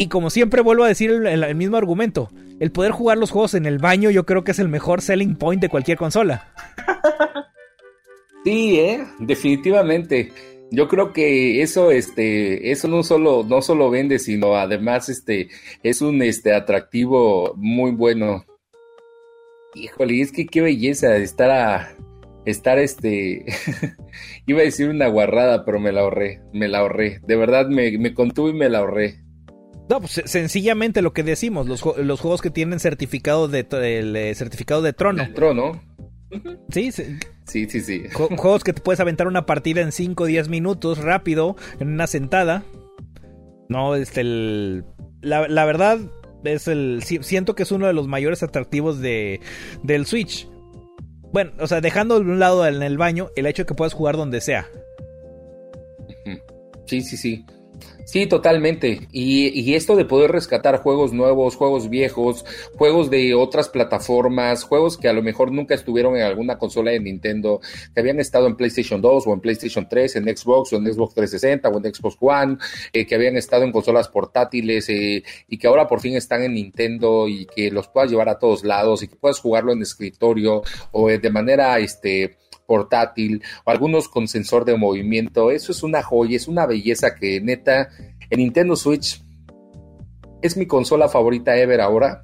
Y como siempre vuelvo a decir el, mismo argumento, el poder jugar los juegos en el baño yo creo que es el mejor selling point de cualquier consola. Sí, ¿eh? definitivamente. Yo creo que eso, este, eso no solo, no solo vende, sino además, este, es un, este, atractivo muy bueno. Híjole, es que qué belleza estar a, estar, este, iba a decir una guarrada, pero me la ahorré, me la ahorré. De verdad me, me contuve y me la ahorré. No, pues sencillamente lo que decimos, los, los juegos que tienen certificado de el, eh, certificado de trono. trono. Sí, sí, sí, sí. sí. Juegos que te puedes aventar una partida en 5 o 10 minutos, rápido, en una sentada. No, este, el, la, la verdad, es el, siento que es uno de los mayores atractivos de, del Switch. Bueno, o sea, dejando de un lado en el baño, el hecho de que puedas jugar donde sea. Sí, sí, sí. Sí, totalmente. Y, esto de poder rescatar juegos nuevos, juegos viejos, juegos de otras plataformas, juegos que a lo mejor nunca estuvieron en alguna consola de Nintendo, que habían estado en PlayStation 2 o en PlayStation 3, en Xbox o en Xbox 360 o en Xbox One, eh, que habían estado en consolas portátiles eh, y que ahora por fin están en Nintendo y que los puedas llevar a todos lados y que puedas jugarlo en escritorio o eh, de manera este portátil o algunos con sensor de movimiento. Eso es una joya, es una belleza que neta, en Nintendo Switch es mi consola favorita ever ahora.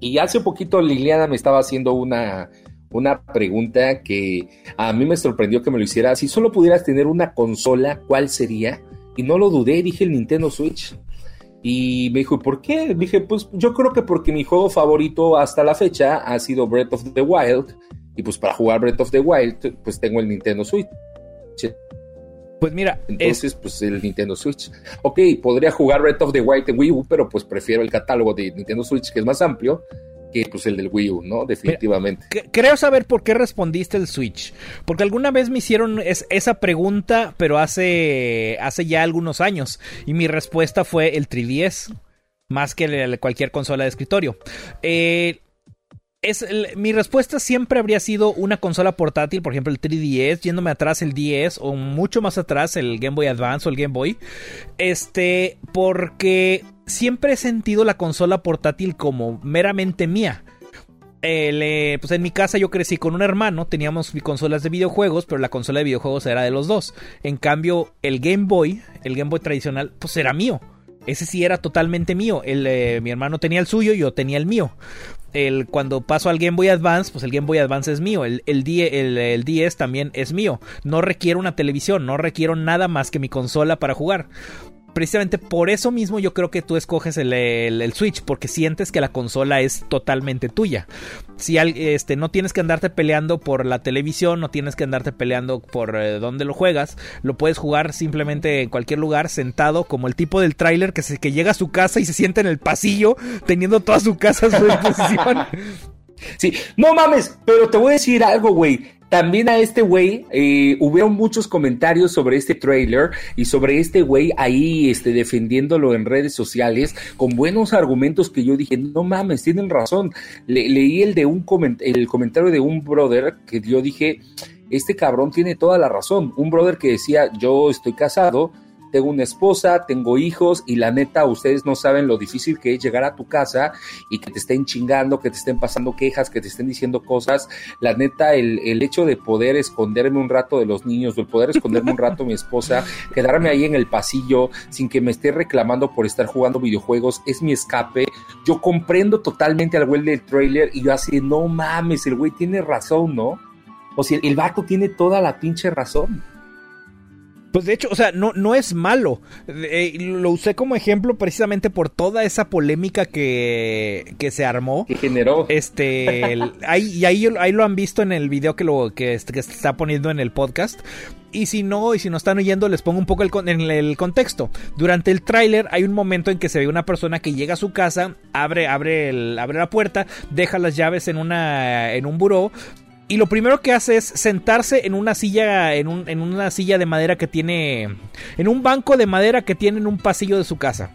Y hace poquito Liliana me estaba haciendo una, una pregunta que a mí me sorprendió que me lo hiciera. Si solo pudieras tener una consola, ¿cuál sería? Y no lo dudé, dije el Nintendo Switch. Y me dijo, ¿por qué? Dije, pues yo creo que porque mi juego favorito hasta la fecha ha sido Breath of the Wild y pues para jugar Breath of the Wild, pues tengo el Nintendo Switch. Pues mira, entonces pues el Nintendo Switch. Ok, podría jugar Breath of the Wild en Wii U, pero pues prefiero el catálogo de Nintendo Switch que es más amplio que pues el del Wii U, ¿no? Definitivamente. creo saber por qué respondiste el Switch. Porque alguna vez me hicieron esa pregunta, pero hace, hace ya algunos años. Y mi respuesta fue el 3DS. Más que cualquier consola de escritorio. Eh, es mi respuesta siempre habría sido una consola portátil, por ejemplo el 3DS, yéndome atrás el 10 o mucho más atrás el Game Boy Advance o el Game Boy. Este, porque siempre he sentido la consola portátil como meramente mía. Eh, pues en mi casa yo crecí con un hermano, teníamos consolas de videojuegos, pero la consola de videojuegos era de los dos. En cambio, el Game Boy, el Game Boy tradicional, pues era mío. Ese sí era totalmente mío. Eh, mi hermano tenía el suyo, yo tenía el mío el, cuando paso al Game Boy Advance, pues el Game Boy Advance es mío, el, el, el, 10 también es mío. No requiero una televisión, no requiero nada más que mi consola para jugar precisamente por eso mismo yo creo que tú escoges el, Switch, porque sientes que la consola es totalmente tuya. Si este, no tienes que andarte peleando por la televisión, no tienes que andarte peleando por eh, dónde lo juegas, lo puedes jugar simplemente en cualquier lugar, sentado, como el tipo del tráiler que, llega a su casa y se sienta en el pasillo, teniendo toda su casa a su disposición. Sí, no mames, pero te voy a decir algo, güey. También a este güey eh, hubo muchos comentarios sobre este trailer y sobre este güey ahí este, defendiéndolo en redes sociales con buenos argumentos que yo dije, no mames, tienen razón. leí el de un el comentario de un brother que yo dije, este cabrón tiene toda la razón. Un brother que decía, yo estoy casado, tengo una esposa, tengo hijos y la neta, ustedes no saben lo difícil que es llegar a tu casa y que te estén chingando, que te estén pasando quejas, que te estén diciendo cosas. La neta, el, el hecho de poder esconderme un rato de los niños, el poder esconderme un rato mi esposa, quedarme ahí en el pasillo sin que me esté reclamando por estar jugando videojuegos, es mi escape. Yo comprendo totalmente al güey del trailer y yo así, no mames, el güey tiene razón, ¿no? O sea, el vato tiene toda la pinche razón. Pues de hecho, o sea, no, no es malo. Eh, lo usé como ejemplo precisamente por toda esa polémica que, que se armó. Que generó. Este, ahí, y ahí, ahí lo han visto en el video que, lo, que, está poniendo en el podcast. Y si no, y si no están oyendo, les pongo un poco el, en el contexto. Durante el tráiler hay un momento en que se ve una persona que llega a su casa, abre, abre, el, abre la puerta, deja las llaves en, una, en un buró, y lo primero que hace es sentarse en una silla, en, un, en, una silla de madera que tiene, en un banco de madera que tiene en un pasillo de su casa.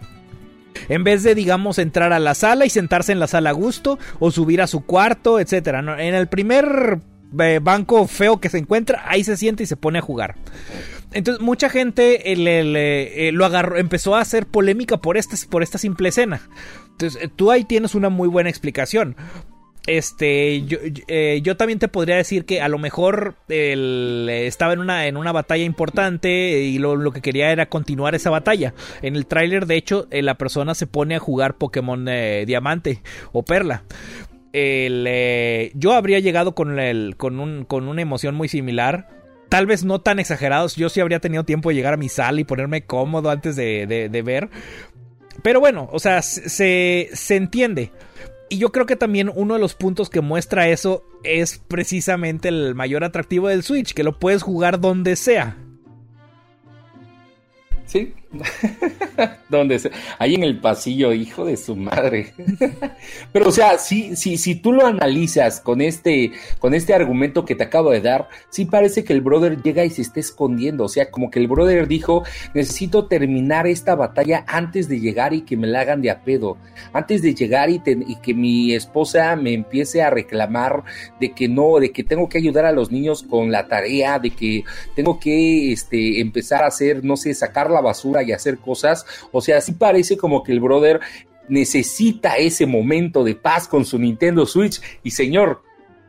En vez de, digamos, entrar a la sala y sentarse en la sala a gusto o subir a su cuarto, etc. En el primer eh, banco feo que se encuentra, ahí se siente y se pone a jugar. Entonces mucha gente eh, lo agarró, empezó a hacer polémica por esta, por esta simple escena. Entonces eh, tú ahí tienes una muy buena explicación este yo, eh, yo, también te podría decir que a lo mejor él estaba en una, en una batalla importante y lo, que quería era continuar esa batalla. En el tráiler, de hecho, eh, la persona se pone a jugar Pokémon eh, Diamante o Perla. yo habría llegado con, el, con, un, con una emoción muy similar. Tal vez no tan exagerados. Yo sí habría tenido tiempo de llegar a mi sala y ponerme cómodo antes de, de ver. Pero bueno, o sea, se, se entiende. Y yo creo que también uno de los puntos que muestra eso es precisamente el mayor atractivo del Switch, que lo puedes jugar donde sea. Sí, donde ahí en el pasillo, hijo de su madre. Pero o sea, si, si, si tú lo analizas con este, con este argumento que te acabo de dar, sí parece que el brother llega y se está escondiendo. O sea, como que el brother dijo, necesito terminar esta batalla antes de llegar y que me la hagan de a pedo. Antes de llegar y, y que mi esposa me empiece a reclamar de que no, de que tengo que ayudar a los niños con la tarea, de que tengo que este, empezar a hacer, no sé, sacar la basura y hacer cosas. O sea, sí parece como que el brother necesita ese momento de paz con su Nintendo Switch. Y señor,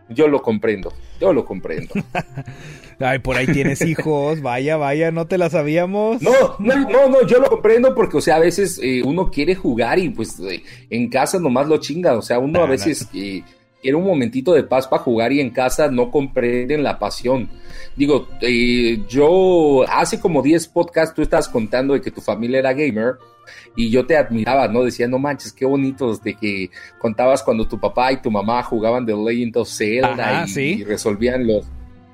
yo lo comprendo, yo lo comprendo. Ay, por ahí tienes hijos, vaya, vaya, no te la sabíamos. No, no, no, no yo lo comprendo porque, o sea, a veces eh, uno quiere jugar y pues eh, en casa nomás lo chinga, o sea, uno a veces eh, quiere un momentito de paz para jugar y en casa no comprenden la pasión. Digo, eh, yo hace como 10 podcasts tú estabas contando de que tu familia era gamer y yo te admiraba, ¿no? Decía, no manches, qué bonitos de que contabas cuando tu papá y tu mamá jugaban The Legend of Zelda y, resolvían los,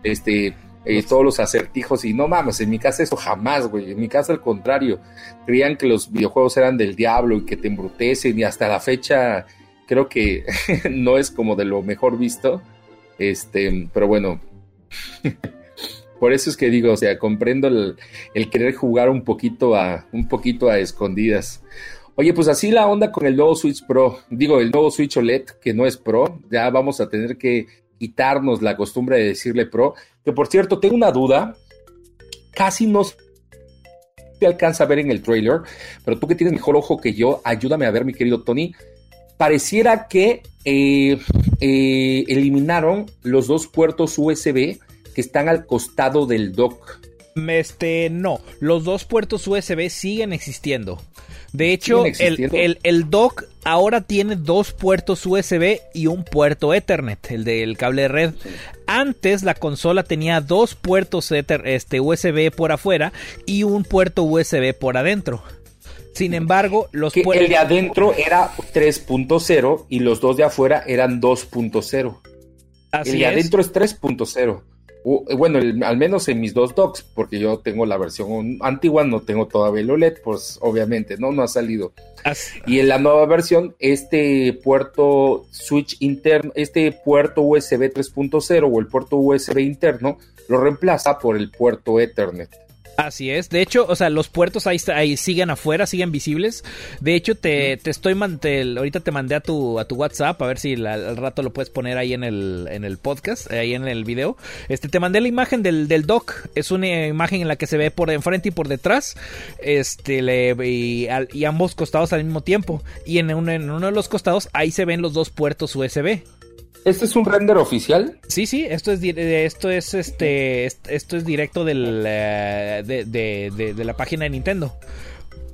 este, eh, todos los acertijos y no mames, en mi casa eso jamás, güey, en mi casa al contrario, creían que los videojuegos eran del diablo y que te embrutecen y hasta la fecha creo que no es como de lo mejor visto, este, pero bueno, por eso es que digo, o sea, comprendo el, querer jugar un poquito a un poquito a escondidas. Oye, pues así la onda con el nuevo Switch Pro, digo, el nuevo Switch OLED que no es Pro, ya vamos a tener que quitarnos la costumbre de decirle Pro, que por cierto, tengo una duda, casi no se alcanza a ver en el trailer, pero tú que tienes mejor ojo que yo, ayúdame a ver, mi querido Tony, pareciera que eh, eh, eliminaron los dos puertos USB que están al costado del dock. Este, no, los dos puertos USB siguen existiendo. De hecho, el, el, dock ahora tiene dos puertos USB y un puerto Ethernet, el del cable red. Antes la consola tenía dos puertos este, USB por afuera y un puerto USB por adentro. Sin embargo, los El de adentro era 3.0 y los dos de afuera eran 2.0. El de adentro es 3.0. Eh, bueno, al menos en mis dos docks, porque yo tengo la versión antigua, no tengo todavía el OLED, pues obviamente, ¿no? No ha salido. Y en la nueva versión, este puerto switch interno, este puerto USB 3.0 o el puerto USB interno, lo reemplaza por el puerto Ethernet. Así es. De hecho, o sea, los puertos ahí, ahí siguen afuera, siguen visibles. De hecho, te, te estoy ahorita te mandé a tu a tu WhatsApp a ver si al rato lo puedes poner ahí en el en el podcast, ahí en el video. Este te mandé la imagen del, del dock. Es una imagen en la que se ve por enfrente y por detrás. Este le y, ambos costados al mismo tiempo. Y en, en uno de los costados ahí se ven los dos puertos USB. ¿Este es un render oficial? Sí, sí, esto es esto es este esto es directo del, eh, de, la página de Nintendo.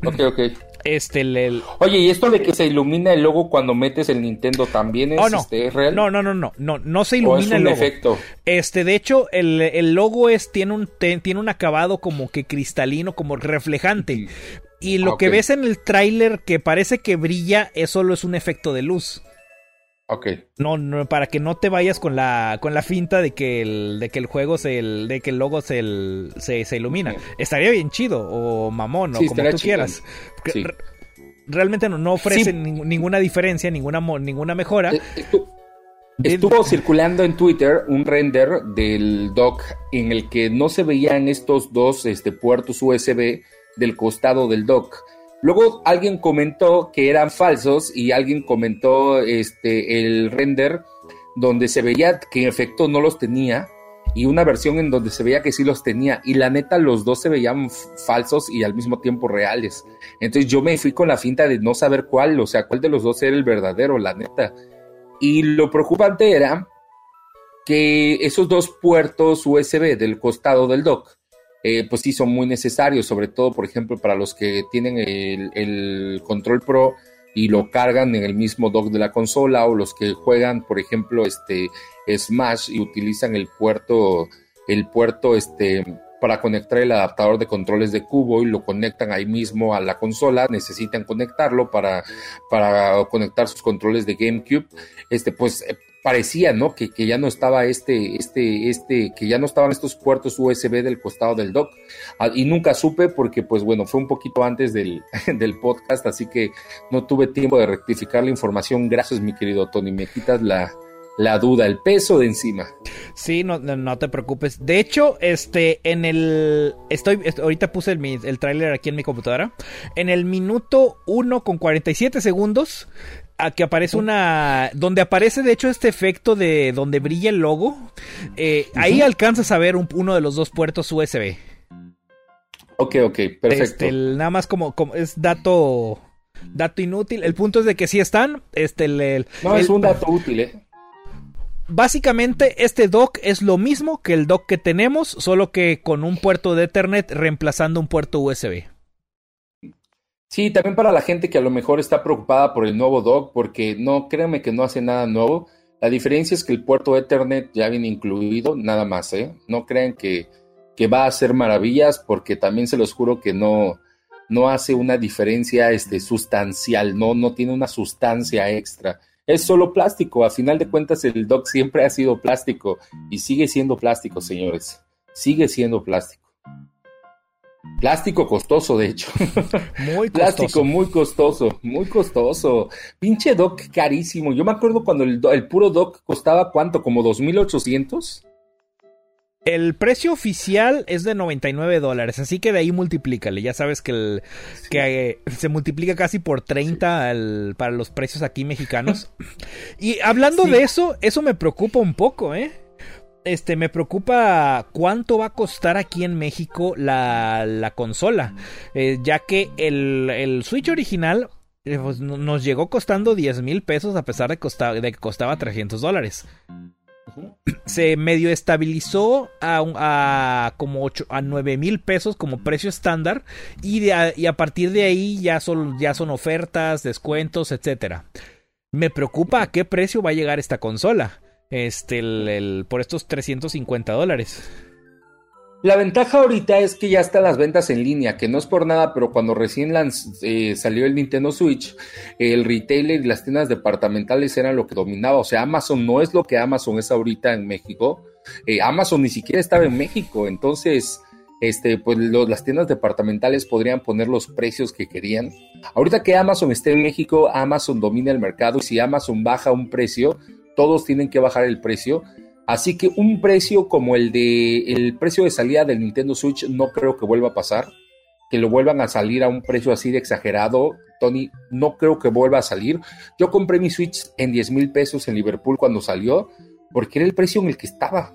Ok, ok. Este, el, Oye, ¿y esto de que se ilumina el logo cuando metes el Nintendo también es, oh, no. Este, real? No, no, no, no, no, no se ilumina el logo. efecto? Este, de hecho, el, logo es, tiene un, tiene un acabado como que cristalino, como reflejante. Y lo que ves en el tráiler que parece que brilla, eso solo es un efecto de luz. Ok. No, no, para que no te vayas con la, con la finta de que el, de que el juego se, de que el logo se, se, ilumina. Estaría bien chido, o mamón, o como tú quieras. Realmente no, no ofrece ninguna diferencia, ninguna, ninguna mejora. Eh, estuvo circulando en Twitter un render del dock en el que no se veían estos dos este, puertos USB del costado del dock Luego alguien comentó que eran falsos y alguien comentó este, el render donde se veía que en efecto no los tenía y una versión en donde se veía que sí los tenía y la neta los dos se veían falsos y al mismo tiempo reales. Entonces yo me fui con la finta de no saber cuál, o sea, cuál de los dos era el verdadero, la neta. Y lo preocupante era que esos dos puertos USB del costado del dock eh, pues sí son muy necesarios, sobre todo, por ejemplo, para los que tienen el, Control Pro y lo cargan en el mismo dock de la consola o los que juegan, por ejemplo, este Smash y utilizan el puerto, el puerto este para conectar el adaptador de controles de cubo y lo conectan ahí mismo a la consola, necesitan conectarlo para, para conectar sus controles de GameCube, este, pues parecía, ¿no? Que, que, ya no estaba este, este, este, que ya no estaban estos puertos USB del costado del dock. Ah, y nunca supe porque, pues bueno, fue un poquito antes del, del, podcast, así que no tuve tiempo de rectificar la información. Gracias, mi querido Tony. Me quitas la, la duda, el peso de encima. Sí, no, no, te preocupes. De hecho, este, en el. Estoy. Ahorita puse el, el tráiler aquí en mi computadora. En el minuto 1 con 47 segundos que aparece una. Donde aparece, de hecho, este efecto de donde brilla el logo. Eh, ahí alcanzas a ver uno de los dos puertos USB. Ok, ok, perfecto. Este, nada más como, como, es dato. Dato inútil. El punto es de que sí están. Este, el, no, es un dato útil, eh. Básicamente, este dock es lo mismo que el dock que tenemos, solo que con un puerto de Ethernet reemplazando un puerto USB. Sí, también para la gente que a lo mejor está preocupada por el nuevo dock, porque no, créanme que no hace nada nuevo. La diferencia es que el puerto Ethernet ya viene incluido, nada más, ¿eh? No crean que, que va a hacer maravillas, porque también se los juro que no, no hace una diferencia este, sustancial, no, no tiene una sustancia extra. Es solo plástico, a final de cuentas el dock siempre ha sido plástico y sigue siendo plástico, señores. Sigue siendo plástico. Plástico costoso, de hecho. Muy costoso. Plástico muy costoso, muy costoso. Pinche dock carísimo. Yo me acuerdo cuando el, puro dock costaba cuánto, como 2.800. El precio oficial es de 99 dólares, así que de ahí multiplícale. Ya sabes que, el, que eh, se multiplica casi por 30 para los precios aquí mexicanos. y hablando de eso, eso me preocupa un poco, ¿eh? Este, me preocupa cuánto va a costar aquí en México la, consola. Eh, ya que el, Switch original eh, pues, nos llegó costando 10 mil pesos a pesar de, de que costaba 300 dólares. Se medio estabilizó a, como 8, a 9 mil pesos como precio estándar y, a, y a partir de ahí ya son, ya son ofertas, descuentos, etc. Me preocupa a qué precio va a llegar esta consola este, el, por estos 350 dólares. La ventaja ahorita es que ya están las ventas en línea, que no es por nada, pero cuando recién eh, salió el Nintendo Switch, el retailer y las tiendas departamentales eran lo que dominaba. O sea, Amazon no es lo que Amazon es ahorita en México. Eh, Amazon ni siquiera estaba en México, entonces, este, pues las tiendas departamentales podrían poner los precios que querían. Ahorita que Amazon esté en México, Amazon domina el mercado y si Amazon baja un precio, todos tienen que bajar el precio. Así que un precio como el de el precio de salida del Nintendo Switch no creo que vuelva a pasar. Que lo vuelvan a salir a un precio así de exagerado, Tony, no creo que vuelva a salir. Yo compré mi Switch en 10 mil pesos en Liverpool cuando salió, porque era el precio en el que estaba.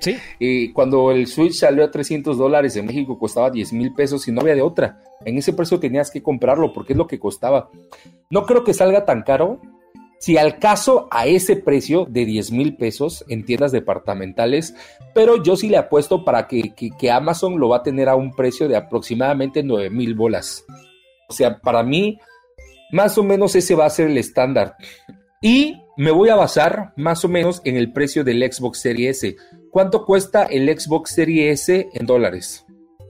Sí. y cuando el Switch salió a 300 dólares en México costaba 10 mil pesos y no había de otra. En ese precio tenías que comprarlo porque es lo que costaba. No creo que salga tan caro. Si al caso a ese precio de 10 mil pesos en tiendas departamentales, pero yo sí le apuesto para que, que, que Amazon lo va a tener a un precio de aproximadamente 9 mil bolas. O sea, para mí, más o menos ese va a ser el estándar. Y me voy a basar más o menos en el precio del Xbox Series S. ¿Cuánto cuesta el Xbox Series S en dólares?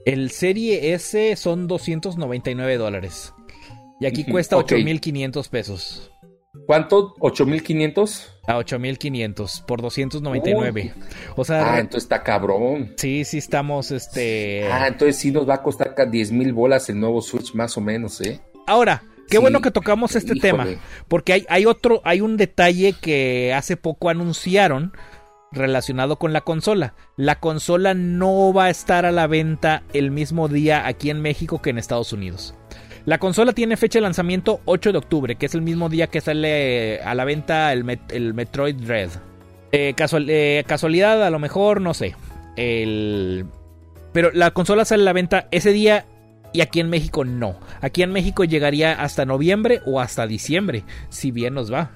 El Serie S son 299 dólares. Y aquí cuesta ok. 8.500 pesos. ¿Cuánto? ¿8.500? A 8.500 por 299. O sea, Ah, entonces está cabrón. sí, sí estamos, este... Ah, entonces sí nos va a costar ca- 10 mil bolas el nuevo Switch más o menos, ¿eh? Ahora, qué Sí, bueno que tocamos este híjole. tema, porque hay, hay otro, hay un detalle que hace poco anunciaron relacionado con la consola. La consola no va a estar a la venta el mismo día aquí en México que en Estados Unidos. La consola tiene fecha de lanzamiento 8 de octubre, que es el mismo día que sale a la venta el, Met- el Metroid Dread. Eh, eh, casualidad, a lo mejor, no sé. Pero la consola sale a la venta ese día y aquí en México no. Aquí en México llegaría hasta noviembre o hasta diciembre, si bien nos va.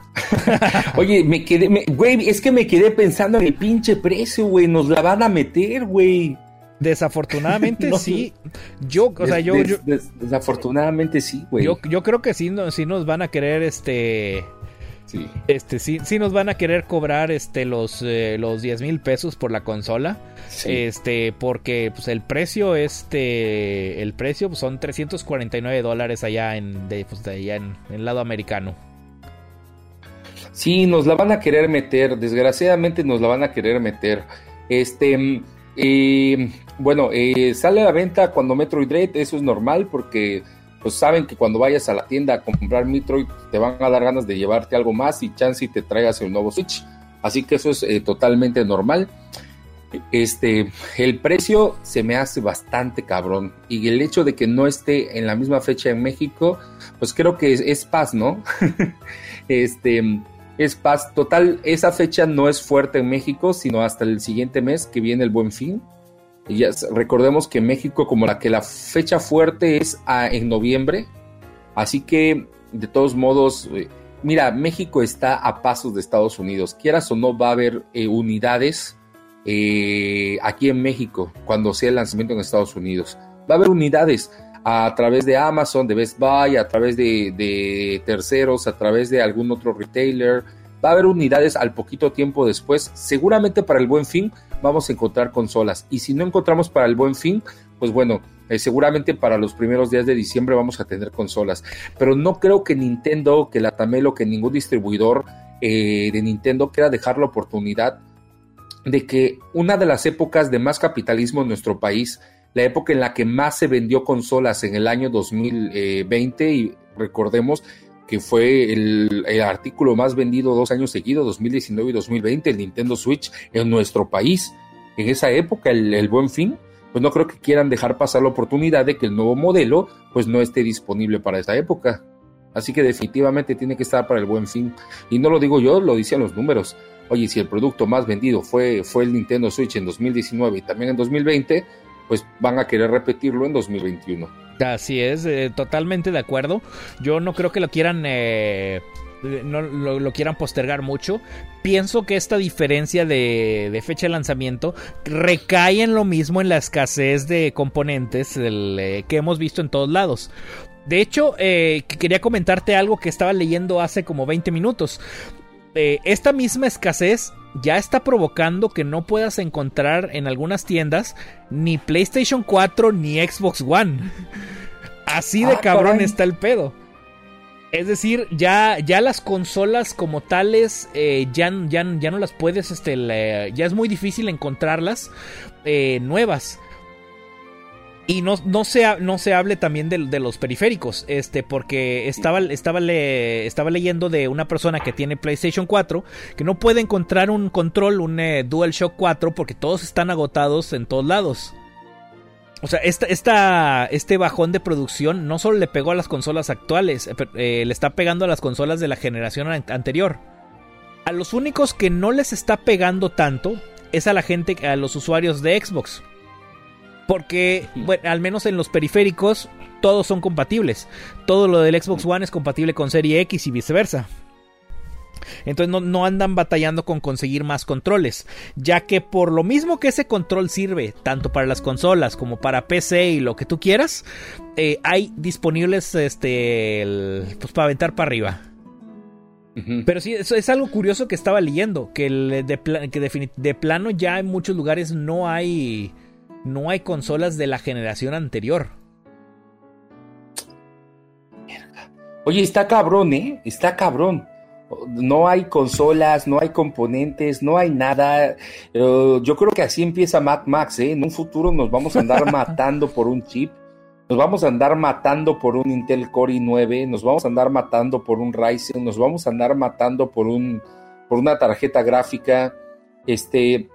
Oye, me quedé, güey, es que me quedé pensando en el pinche precio, güey, nos la van a meter, güey. Desafortunadamente No. sí. Yo, o sea, yo, des- yo, des- desafortunadamente sí, güey. yo, yo creo que sí, no- sí nos van a querer, este, Sí. este, sí, sí nos van a querer cobrar, este, los, eh, los 10 mil pesos por la consola. sí. Este, porque pues el precio, este, el precio pues, son 349 dólares allá en, de, pues, de allá en, en el lado americano. Sí, nos la van a querer meter, desgraciadamente nos la van a querer meter. Este, mm, eh, bueno, sale a la venta cuando Metroid Dread, eso es normal porque pues saben que cuando vayas a la tienda a comprar Metroid te van a dar ganas de llevarte algo más y chance y te traigas el nuevo Switch. Así que eso es eh, totalmente normal. Este, el precio se me hace bastante cabrón y el hecho de que no esté en la misma fecha en México, pues creo que es, es paz, ¿no? este, es paz. Total, esa fecha no es fuerte en México, sino hasta el siguiente mes que viene el Buen Fin. Y ya recordemos que México, como la que la fecha fuerte es ah, en noviembre, así que de todos modos, eh, mira, México está a pasos de Estados Unidos. Quieras o no, va a haber eh, unidades eh, aquí en México cuando sea el lanzamiento en Estados Unidos. Va a haber unidades a través de Amazon, de Best Buy, a través de, de terceros, a través de algún otro retailer. Va a haber unidades al poquito tiempo después. Seguramente para el buen fin vamos a encontrar consolas. Y si no encontramos para el buen fin, pues bueno, eh, seguramente para los primeros días de diciembre vamos a tener consolas. Pero no creo que Nintendo, que la Tamelo, que ningún distribuidor eh, de Nintendo quiera dejar la oportunidad de que una de las épocas de más capitalismo en nuestro país, la época en la que más se vendió consolas en el año 2020, y recordemos que fue el, artículo más vendido dos años seguidos, 2019 y 2020, el Nintendo Switch en nuestro país. En esa época, el, el buen fin, pues no creo que quieran dejar pasar la oportunidad de que el nuevo modelo pues no esté disponible para esa época. Así que definitivamente tiene que estar para el buen fin. Y no lo digo yo, lo dicen los números. Oye, si el producto más vendido fue, fue el Nintendo Switch en 2019 y también en 2020, pues van a querer repetirlo en 2021. Así es, eh, totalmente de acuerdo. Yo no creo que lo quieran, eh, no lo, quieran postergar mucho. Pienso que esta diferencia de, de fecha de lanzamiento recae en lo mismo en la escasez de componentes eh, que hemos visto en todos lados. De hecho, eh, que quería comentarte algo que estaba leyendo hace como 20 minutos. Esta misma escasez ya está provocando que no puedas encontrar en algunas tiendas ni PlayStation 4 ni Xbox One. Así de Ah, cabrón caray. está el pedo. Es decir, ya, ya las consolas como tales eh, ya, ya, ya no las puedes, este, ya es muy difícil encontrarlas eh, nuevas. Y no, no, se, no se hable también de, los periféricos, este, porque estaba, estaba, estaba leyendo de una persona que tiene PlayStation 4 que no puede encontrar un control, un eh, DualShock 4, porque todos están agotados en todos lados. O sea, esta, este bajón de producción no solo le pegó a las consolas actuales, eh, eh, le está pegando a las consolas de la generación anterior. A los únicos que no les está pegando tanto es a la gente, a los usuarios de Xbox. Porque, bueno, al menos en los periféricos, todos son compatibles. Todo lo del Xbox One es compatible con Serie X y viceversa. Entonces no, andan batallando con conseguir más controles, ya que por lo mismo que ese control sirve tanto para las consolas como para PC y lo que tú quieras, eh, hay disponibles este, pues para aventar para arriba. Pero sí, eso es algo curioso que estaba leyendo, que, de, que de plano ya en muchos lugares no hay no hay consolas de la generación anterior. Oye, está cabrón, ¿eh? Está cabrón. No hay consolas, no hay componentes, no hay nada. Eh, yo creo que así empieza Mad Max, ¿eh? En un futuro nos vamos a andar matando por un chip, nos vamos a andar matando por un Intel Core i9, nos vamos a andar matando por un Ryzen, nos vamos a andar matando por un por una tarjeta gráfica. Este,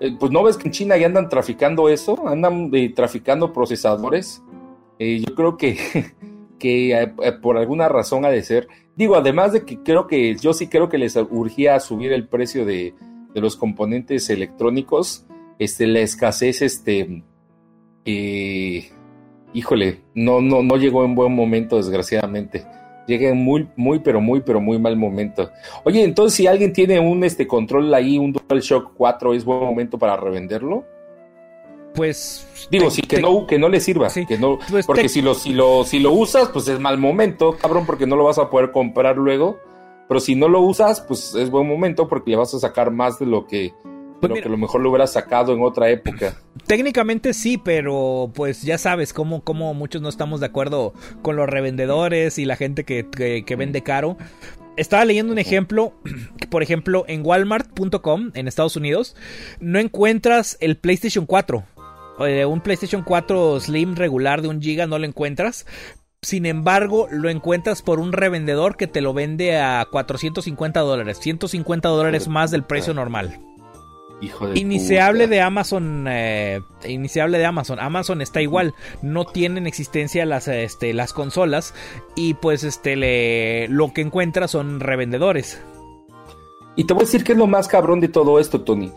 eh, pues no ves que en China ya andan traficando eso, andan eh, traficando procesadores. Eh, yo creo que, que por alguna razón ha de ser. Digo, además de que creo que yo sí creo que les urgía subir el precio de, de los componentes electrónicos. Este, la escasez, este, híjole, no, no, no llegó en buen momento, desgraciadamente llegue en muy, muy, pero muy, pero muy mal momento. Oye, entonces si alguien tiene un este control ahí, un DualShock 4, ¿es buen momento para revenderlo? Pues digo, sí que no que no le sirva, que no pues porque si lo si lo si lo usas, pues es mal momento, cabrón, porque no lo vas a poder comprar luego. Pero si no lo usas, pues es buen momento porque le vas a sacar más de lo que pues que a lo mejor lo hubieras sacado en otra época. Técnicamente sí, pero pues ya sabes cómo, cómo muchos no estamos de acuerdo con los revendedores y la gente que, vende caro. Estaba leyendo un ejemplo, por ejemplo, en walmart.com en Estados Unidos, no encuentras el PlayStation 4. Eh, un PlayStation 4 Slim regular de un giga no lo encuentras, sin embargo, lo encuentras por un revendedor que te lo vende a 450 dólares, 150 dólares más del precio normal. Hijo de y ni se hable de Amazon, eh, de Amazon. Amazon está igual, no tienen existencia las, este, las consolas y pues este, le, lo que encuentra son revendedores. Y te voy a decir que es lo más cabrón de todo esto, Tony.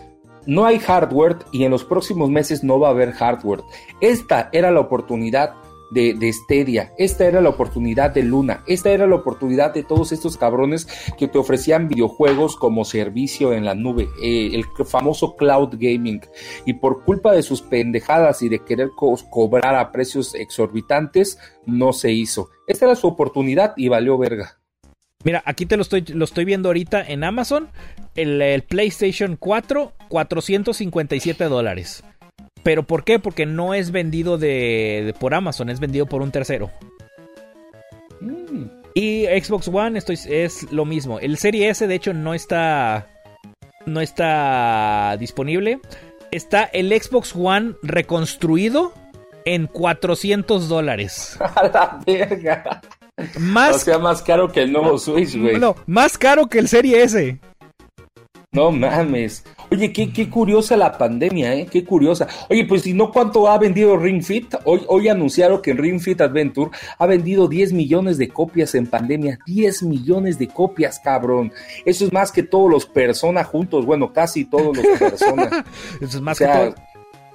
No hay hardware y en los próximos meses no va a haber hardware. Esta era la oportunidad de, de esta era la oportunidad de Luna, esta era la oportunidad de todos estos cabrones que te ofrecían videojuegos como servicio en la nube, eh, el famoso cloud gaming. Y por culpa de sus pendejadas y de querer cobrar a precios exorbitantes, no se hizo. Esta era su oportunidad y valió verga. Mira, aquí te lo estoy, lo estoy viendo ahorita en Amazon. El, el PlayStation 4, 457 dólares. ¿Pero por qué? Porque no es vendido de, por Amazon, es vendido por un tercero. Mm. Y Xbox One esto es, lo mismo. El Serie S de hecho no está no está disponible. Está el Xbox One reconstruido en 400 dólares. A la verga. Más, o sea, más caro que el nuevo Switch, güey. No, más caro que el Serie S. No mames. Oye, qué, qué curiosa la pandemia, ¿eh? Qué curiosa. Oye, pues si no, ¿cuánto ha vendido Ring Fit? Hoy, hoy anunciaron que Ring Fit Adventure ha vendido 10 millones de copias en pandemia. 10 millones de copias, cabrón. Eso es más que todos los personas juntos. Bueno, casi todos los personas. Eso es más que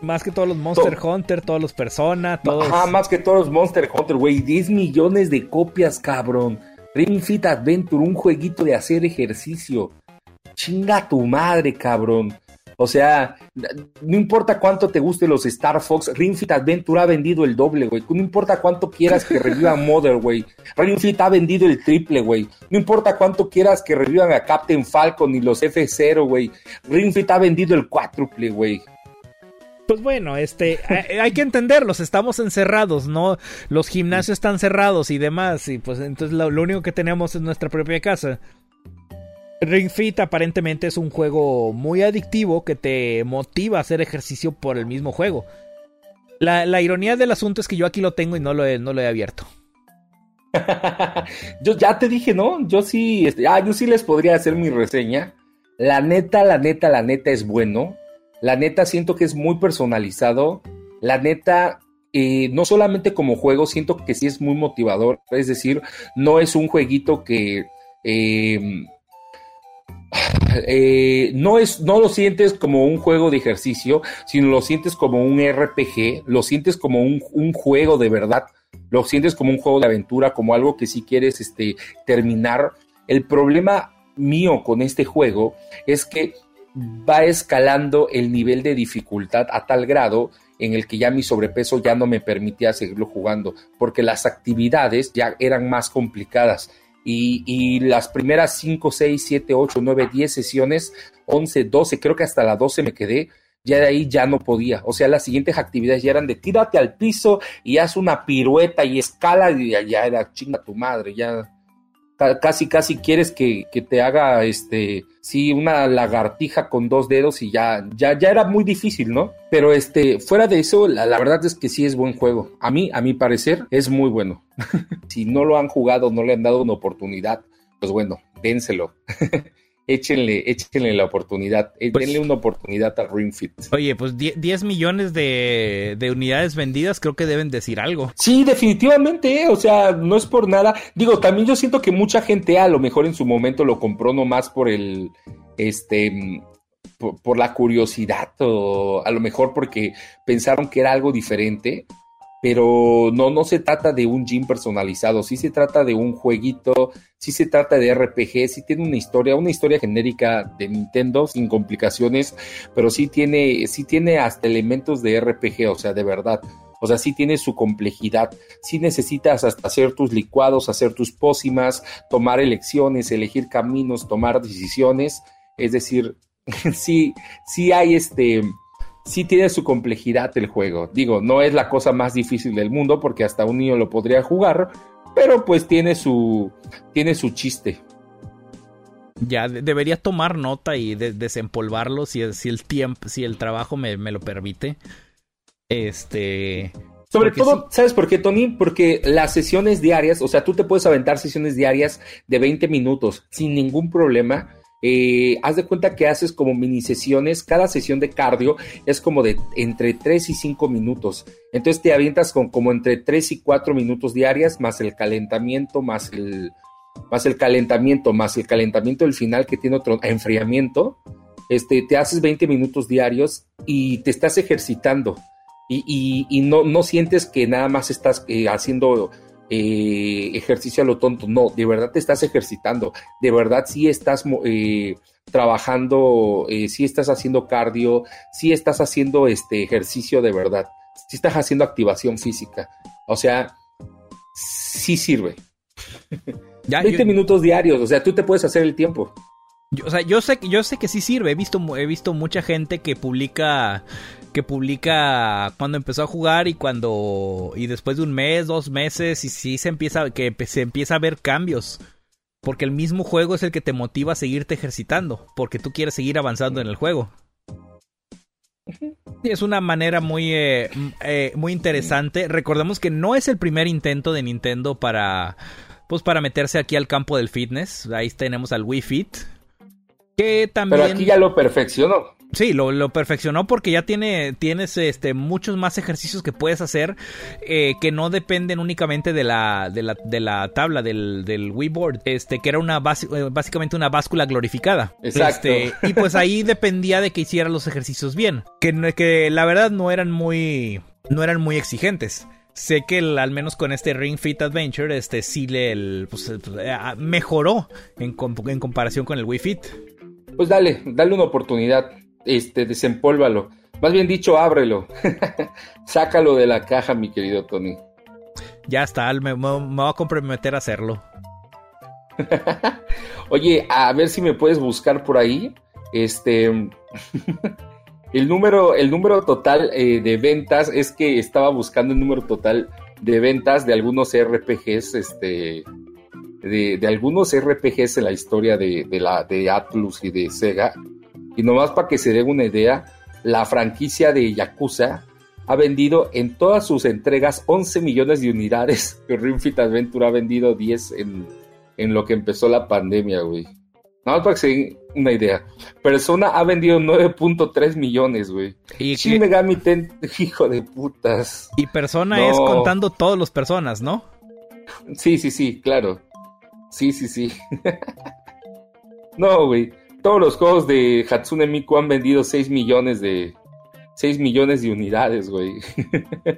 Más que todos los Monster Hunter, todos los Persona, todos. Ajá, más que todos los Monster Hunter, güey. 10 millones de copias, cabrón. Ring Fit Adventure, un jueguito de hacer ejercicio chinga tu madre, cabrón. O sea, no importa cuánto te guste los Star Fox, Ring Fit Adventure ha vendido el doble, güey. No importa cuánto quieras que revivan Mother, güey. Ring Fit ha vendido el triple, güey. No importa cuánto quieras que revivan a Captain Falcon y los F0, güey. Ring Fit ha vendido el cuádruple, güey. Pues bueno, este, hay que entenderlos, estamos encerrados, ¿no? Los gimnasios están cerrados y demás, y pues entonces lo único que tenemos es nuestra propia casa. Ring Fit aparentemente es un juego muy adictivo que te motiva a hacer ejercicio por el mismo juego. La, ironía del asunto es que yo aquí lo tengo y no lo he, abierto. yo ya te dije, ¿no? Yo sí, este, ah, yo sí les podría hacer mi reseña. La neta, la neta, la neta es bueno. La neta siento que es muy personalizado. La neta, eh, no solamente como juego, siento que sí es muy motivador. Es decir, no es un jueguito que... Eh, eh, no, es, no lo sientes como un juego de ejercicio, sino lo sientes como un RPG, lo sientes como un, juego de verdad, lo sientes como un juego de aventura, como algo que si quieres este, terminar. El problema mío con este juego es que va escalando el nivel de dificultad a tal grado en el que ya mi sobrepeso ya no me permitía seguirlo jugando, porque las actividades ya eran más complicadas y, las primeras 5, 6, 7, 8, 9, 10 sesiones, 11, 12, creo que hasta la 12 me quedé, ya de ahí ya no podía. O sea, las siguientes actividades ya eran de tírate al piso y haz una pirueta y escala y ya era chinga tu madre, ya casi casi quieres que, te haga este sí una lagartija con dos dedos y ya ya ya era muy difícil no pero este fuera de eso la, la verdad es que sí es buen juego. A mí a mi parecer es muy bueno. Si no lo han jugado no le han dado una oportunidad pues bueno dénselo échenle, échenle la oportunidad, eh, pues denle una oportunidad a Ring Fit. Oye, pues 10 millones de, unidades vendidas creo que deben decir algo. Sí, definitivamente, eh, o sea, no es por nada. Digo, también yo siento que mucha gente a lo mejor en su momento lo compró nomás por el, este, por, por la curiosidad o a lo mejor porque pensaron que era algo diferente pero no, no se trata de un gym personalizado, sí se trata de un jueguito, sí se trata de RPG, sí tiene una historia, una historia genérica de Nintendo sin complicaciones, pero sí tiene, sí tiene hasta elementos de RPG, o sea, de verdad. O sea, sí tiene su complejidad. Sí necesitas hasta hacer tus licuados, hacer tus pócimas, tomar elecciones, elegir caminos, tomar decisiones. Es decir, sí, sí hay este, sí tiene su complejidad el juego. Digo, no es la cosa más difícil del mundo porque hasta un niño lo podría jugar, pero pues tiene su, tiene su chiste. Ya, debería tomar nota y desempolvarlo si, si, el tiempo, si el trabajo me, lo permite. Este. Sobre todo, ¿sabes por qué, Tony? Porque las sesiones diarias, o sea, tú te puedes aventar sesiones diarias de 20 minutos sin ningún problema eh, haz de cuenta que haces como mini sesiones, cada sesión de cardio es como de entre 3 y 5 minutos. Entonces te avientas con como entre 3 y 4 minutos diarias, más el calentamiento, más el, más el calentamiento, más el calentamiento del final que tiene otro enfriamiento. Este, te haces 20 minutos diarios y te estás ejercitando. Y, no, no, sientes que nada más estás eh, haciendo eh, ejercicio a lo tonto, no, de verdad te estás ejercitando, de verdad sí estás eh, trabajando, eh, sí estás haciendo cardio, sí estás haciendo este ejercicio de verdad, sí estás haciendo activación física, o sea, sí sirve. Ya, 20 minutos diarios, o sea, tú te puedes hacer el tiempo. o sea, yo sé, yo sé que sí sirve. He visto, he visto mucha gente que publica que publica cuando empezó a jugar y cuando y después de un mes, dos meses y sí se empieza que se empieza a ver cambios. Porque el mismo juego es el que te motiva a seguirte ejercitando, porque tú quieres seguir avanzando en el juego. Y es una manera muy, eh, eh, muy interesante. Recordemos que no es el primer intento de Nintendo para, pues para meterse aquí al campo del fitness. Ahí tenemos al Wii Fit, que también... Pero aquí ya lo perfeccionó. Sí, lo, perfeccionó porque ya tiene, tienes este, muchos más ejercicios que puedes hacer eh, que no dependen únicamente de la, de la, de la tabla del, del Wii Board, este, que era una eh, básicamente una báscula glorificada. Exacto. Este, y pues ahí dependía de que hiciera los ejercicios bien, que, que la verdad no eran muy, no eran muy exigentes sé que al menos con este Ring Fit Adventure, este sí le pues, eh, mejoró en, en, comparación con el Wii Fit. Pues dale, dale una oportunidad este, desempólvalo. Más bien dicho, ábrelo. Sácalo de la caja, mi querido Tony. Ya está, me, me, voy a comprometer a hacerlo. Oye, a ver si me puedes buscar por ahí. Este. el, número, el número total eh, de ventas es que estaba buscando el número total de ventas de algunos RPGs, este. De, de algunos RPGs en la historia de, de, la, de Atlus y de Sega y nomás para que se den una idea, la franquicia de Yakuza ha vendido en todas sus entregas 11 millones de unidades. Ring Fit Adventure ha vendido 10 en, en lo que empezó la pandemia, güey. Nada más para que se den una idea. Persona ha vendido 9.3 millones, güey. Y Shin Megami Ten- hijo de putas. Y persona No. es contando todos los personas, ¿no? Sí, sí, sí, claro. Sí, sí, sí. no, güey. Todos los juegos de Hatsune Miku han vendido 6 millones de 6 millones de unidades, güey.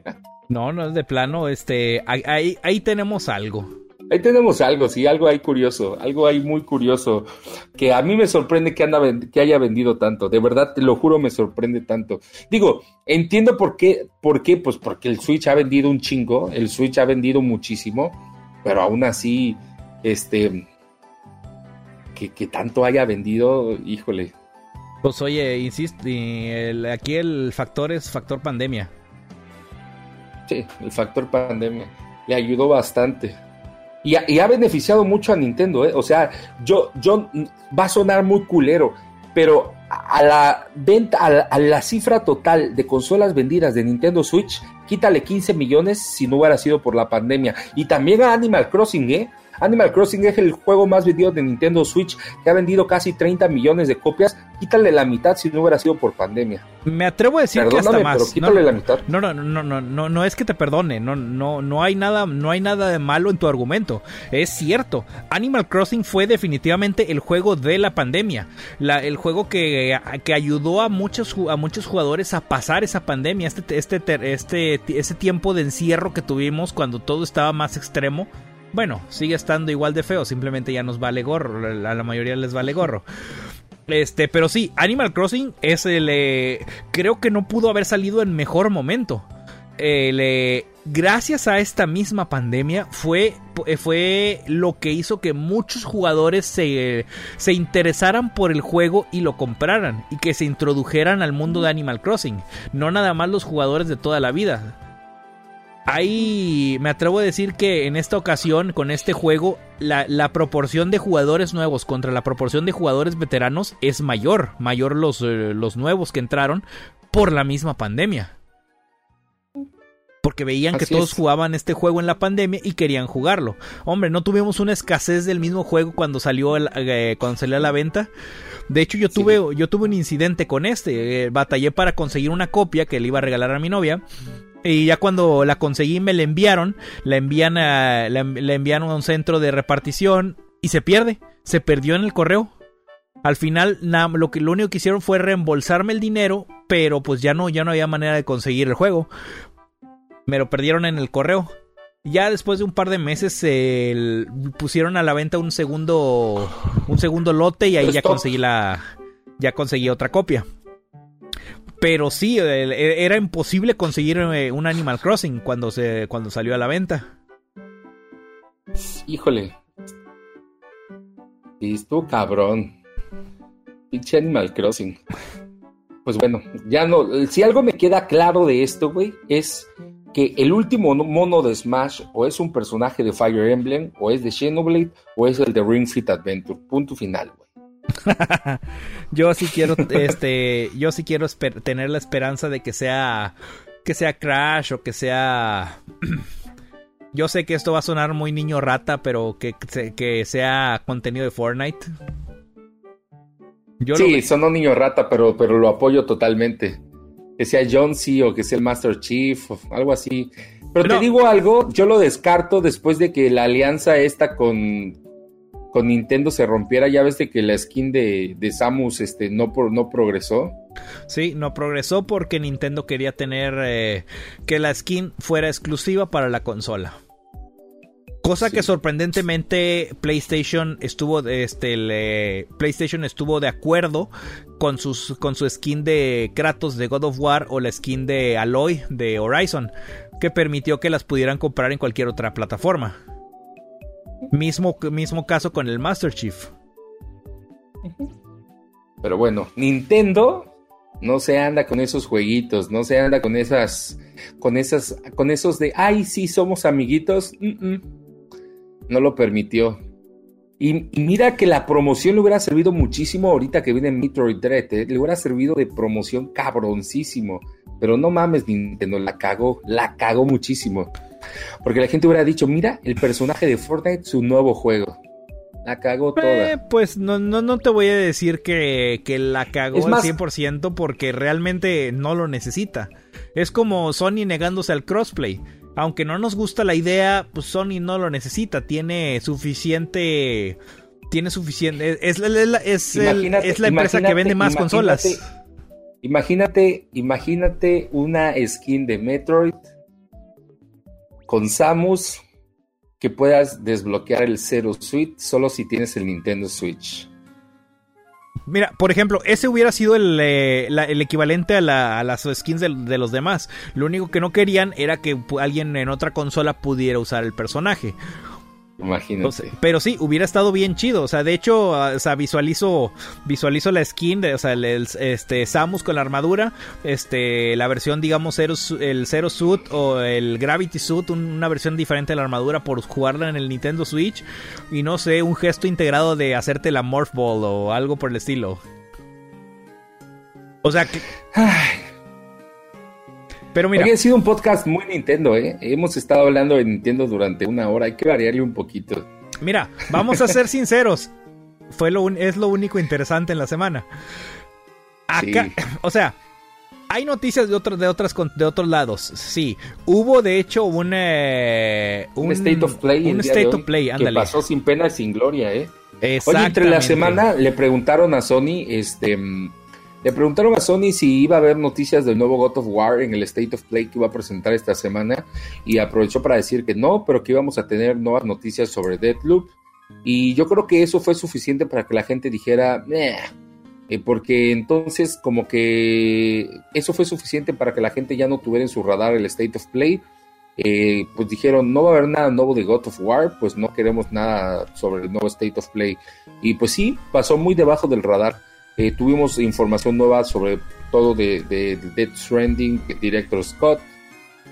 No, no es de plano, este, ahí, ahí, tenemos algo. Ahí tenemos algo, sí, algo ahí curioso, algo ahí muy curioso, que a mí me sorprende que, anda, que haya vendido tanto, de verdad, te lo juro, me sorprende tanto. Digo, entiendo por qué, por qué, pues porque el Switch ha vendido un chingo, el Switch ha vendido muchísimo, pero aún así, este, que, que tanto haya vendido, híjole, Pues oye, insisto, el- aquí el factor es factor pandemia. sí, el factor pandemia le ayudó bastante. Y ha, y ha beneficiado mucho a Nintendo, ¿eh? O sea, yo, yo, va a sonar muy culero, pero a la venta, a la, a la cifra total de consolas vendidas de Nintendo Switch, quítale 15 millones si no hubiera sido por la pandemia. Y también a Animal Crossing, ¿eh? Animal Crossing es el juego más vendido de Nintendo Switch, que ha vendido casi 30 millones de copias. Quítale la mitad si no hubiera sido por pandemia. Me atrevo a decir que hasta pero más. quítale no, la mitad. no, no, no, no, no, no es que te perdone, no, no, no hay nada, no hay nada de malo en tu argumento. Es cierto, Animal Crossing fue definitivamente el juego de la pandemia, la- el juego que, que ayudó a muchos, a muchos jugadores a pasar esa pandemia, este, este, este, ese tiempo de encierro que tuvimos cuando todo estaba más extremo. Bueno, sigue estando igual de feo, simplemente ya nos vale gorro, a la mayoría les vale gorro. Este, pero sí, Animal Crossing es el. eh, creo que no pudo haber salido en mejor momento. El, eh, gracias a esta misma pandemia fue, eh, fue lo que hizo que muchos jugadores se, se interesaran por el juego y lo compraran y que se introdujeran al mundo de Animal Crossing. No nada más los jugadores de toda la vida. Ahí me atrevo a decir que en esta ocasión, con este juego, la, la proporción de jugadores nuevos contra la proporción de jugadores veteranos es mayor. Mayor los, eh, los nuevos que entraron por la misma pandemia. Porque veían que todos es. jugaban este juego en la pandemia y querían jugarlo. Hombre, no tuvimos una escasez del mismo juego cuando salió, el- eh, cuando salió a la venta. De hecho, yo Sí. tuve, yo tuve un incidente con este. eh, batallé para conseguir una copia que le iba a regalar a mi novia. Y ya cuando la conseguí me la enviaron, la envían a, la, la enviaron a un centro de repartición y se pierde, se perdió en el correo. Al final na- lo que lo único que hicieron fue reembolsarme el dinero, pero pues ya no ya no había manera de conseguir el juego. Me lo perdieron en el correo. Ya después de un par de meses pusieron a la venta un segundo un segundo lote y ahí ya conseguí la ya conseguí otra copia. Pero sí, e- era imposible conseguir eh, un Animal Crossing cuando se cuando salió a la venta. Híjole. Y estuvo cabrón. Pinche Animal Crossing. Pues bueno, ya no. Si algo me queda claro de esto, güey, es que el último no- mono de Smash o es un personaje de Fire Emblem, o es de Xenoblade, o es el de Ring Fit Adventure. Punto final, güey. Yo sí quiero este yo sí quiero tener la esperanza de que sea que sea Crash o que sea Yo sé que esto va a sonar muy niño rata, pero que, que- sea contenido de Fortnite. Yo sí, ve- son un niño rata, pero, pero lo apoyo totalmente. Que sea John C. o que sea el Master Chief o algo así. Pero No. te digo algo, yo lo descarto después de que la alianza esta con, con Nintendo se rompiera. Ya ves de que la skin de, de Samus este, no, por, no progresó. Sí, no progresó porque Nintendo quería tener eh, que la skin fuera exclusiva para la consola. Cosa Sí. que sorprendentemente PlayStation estuvo este le- PlayStation estuvo de acuerdo con sus con su skin de Kratos de God of War o la skin de Aloy de Horizon, que permitió que las pudieran comprar en cualquier otra plataforma. Mismo mismo caso con el Master Chief. Pero bueno, Nintendo no se anda con esos jueguitos, no se anda con esas, con esas, con esos de, ay, sí, somos amiguitos. No lo permitió. Y, y mira que la promoción le hubiera servido muchísimo ahorita que viene Metroid Dread, ¿eh? le hubiera servido de promoción cabroncísimo Pero no mames, Nintendo, la cagó, la cagó muchísimo. Porque la gente hubiera dicho, mira, el personaje de Fortnite, su nuevo juego. La cagó toda. Eh, pues no, no, no te voy a decir que, que la cagó al 100% porque realmente no lo necesita. Es como Sony negándose al crossplay. Aunque no nos gusta la idea, pues Sony no lo necesita. Tiene suficiente. Tiene suficiente. Es, es, es la empresa que vende más consolas. Imagínate, imagínate una skin de Metroid con Samus que puedas desbloquear el Zero Switch solo si tienes el Nintendo Switch. Mira, por ejemplo, ese hubiera sido el, eh, equivalente a, las skins de, los demás. Lo único que no querían era que alguien en otra consola pudiera usar el personaje. Imagínate. pero sí, hubiera estado bien chido. O sea, de hecho, ah, o sea, visualizo, visualizo la skin de, o sea, el, este, Samus con la armadura, este, la versión, digamos, el Zero Suit o el Gravity Suit, una versión diferente de la armadura por jugarla en el Nintendo Switch. Y no sé, un gesto integrado de hacerte la Morph Ball o algo por el estilo. O sea que. Pero mira. ha sido un podcast muy Nintendo, ¿eh? Hemos estado hablando de Nintendo durante una hora. Hay que variarle un poquito. Mira, vamos a ser sinceros. Fue lo es lo único interesante en la semana. Acá, o sea, hay noticias de otros, de otras, de otros lados. Sí, hubo de hecho un, eh, un, State of Play, un State of Play, que pasó sin pena y sin gloria, ¿eh? Oye, entre la semana le preguntaron a Sony, este, le preguntaron a Sony si iba a haber noticias del nuevo God of War en el State of Play que iba a presentar esta semana y aprovechó para decir que no, pero que íbamos a tener nuevas noticias sobre Deadloop. Y yo creo que eso fue suficiente para que la gente dijera, eh, porque entonces como que eso fue suficiente para que la gente ya no tuviera en su radar el State of Play. Eh, pues dijeron, no va a haber nada nuevo de God of War, pues no queremos nada sobre el nuevo State of Play. Y pues sí, pasó muy debajo del radar. Eh, tuvimos información nueva sobre todo de, de, Dead Stranding, Director Scott.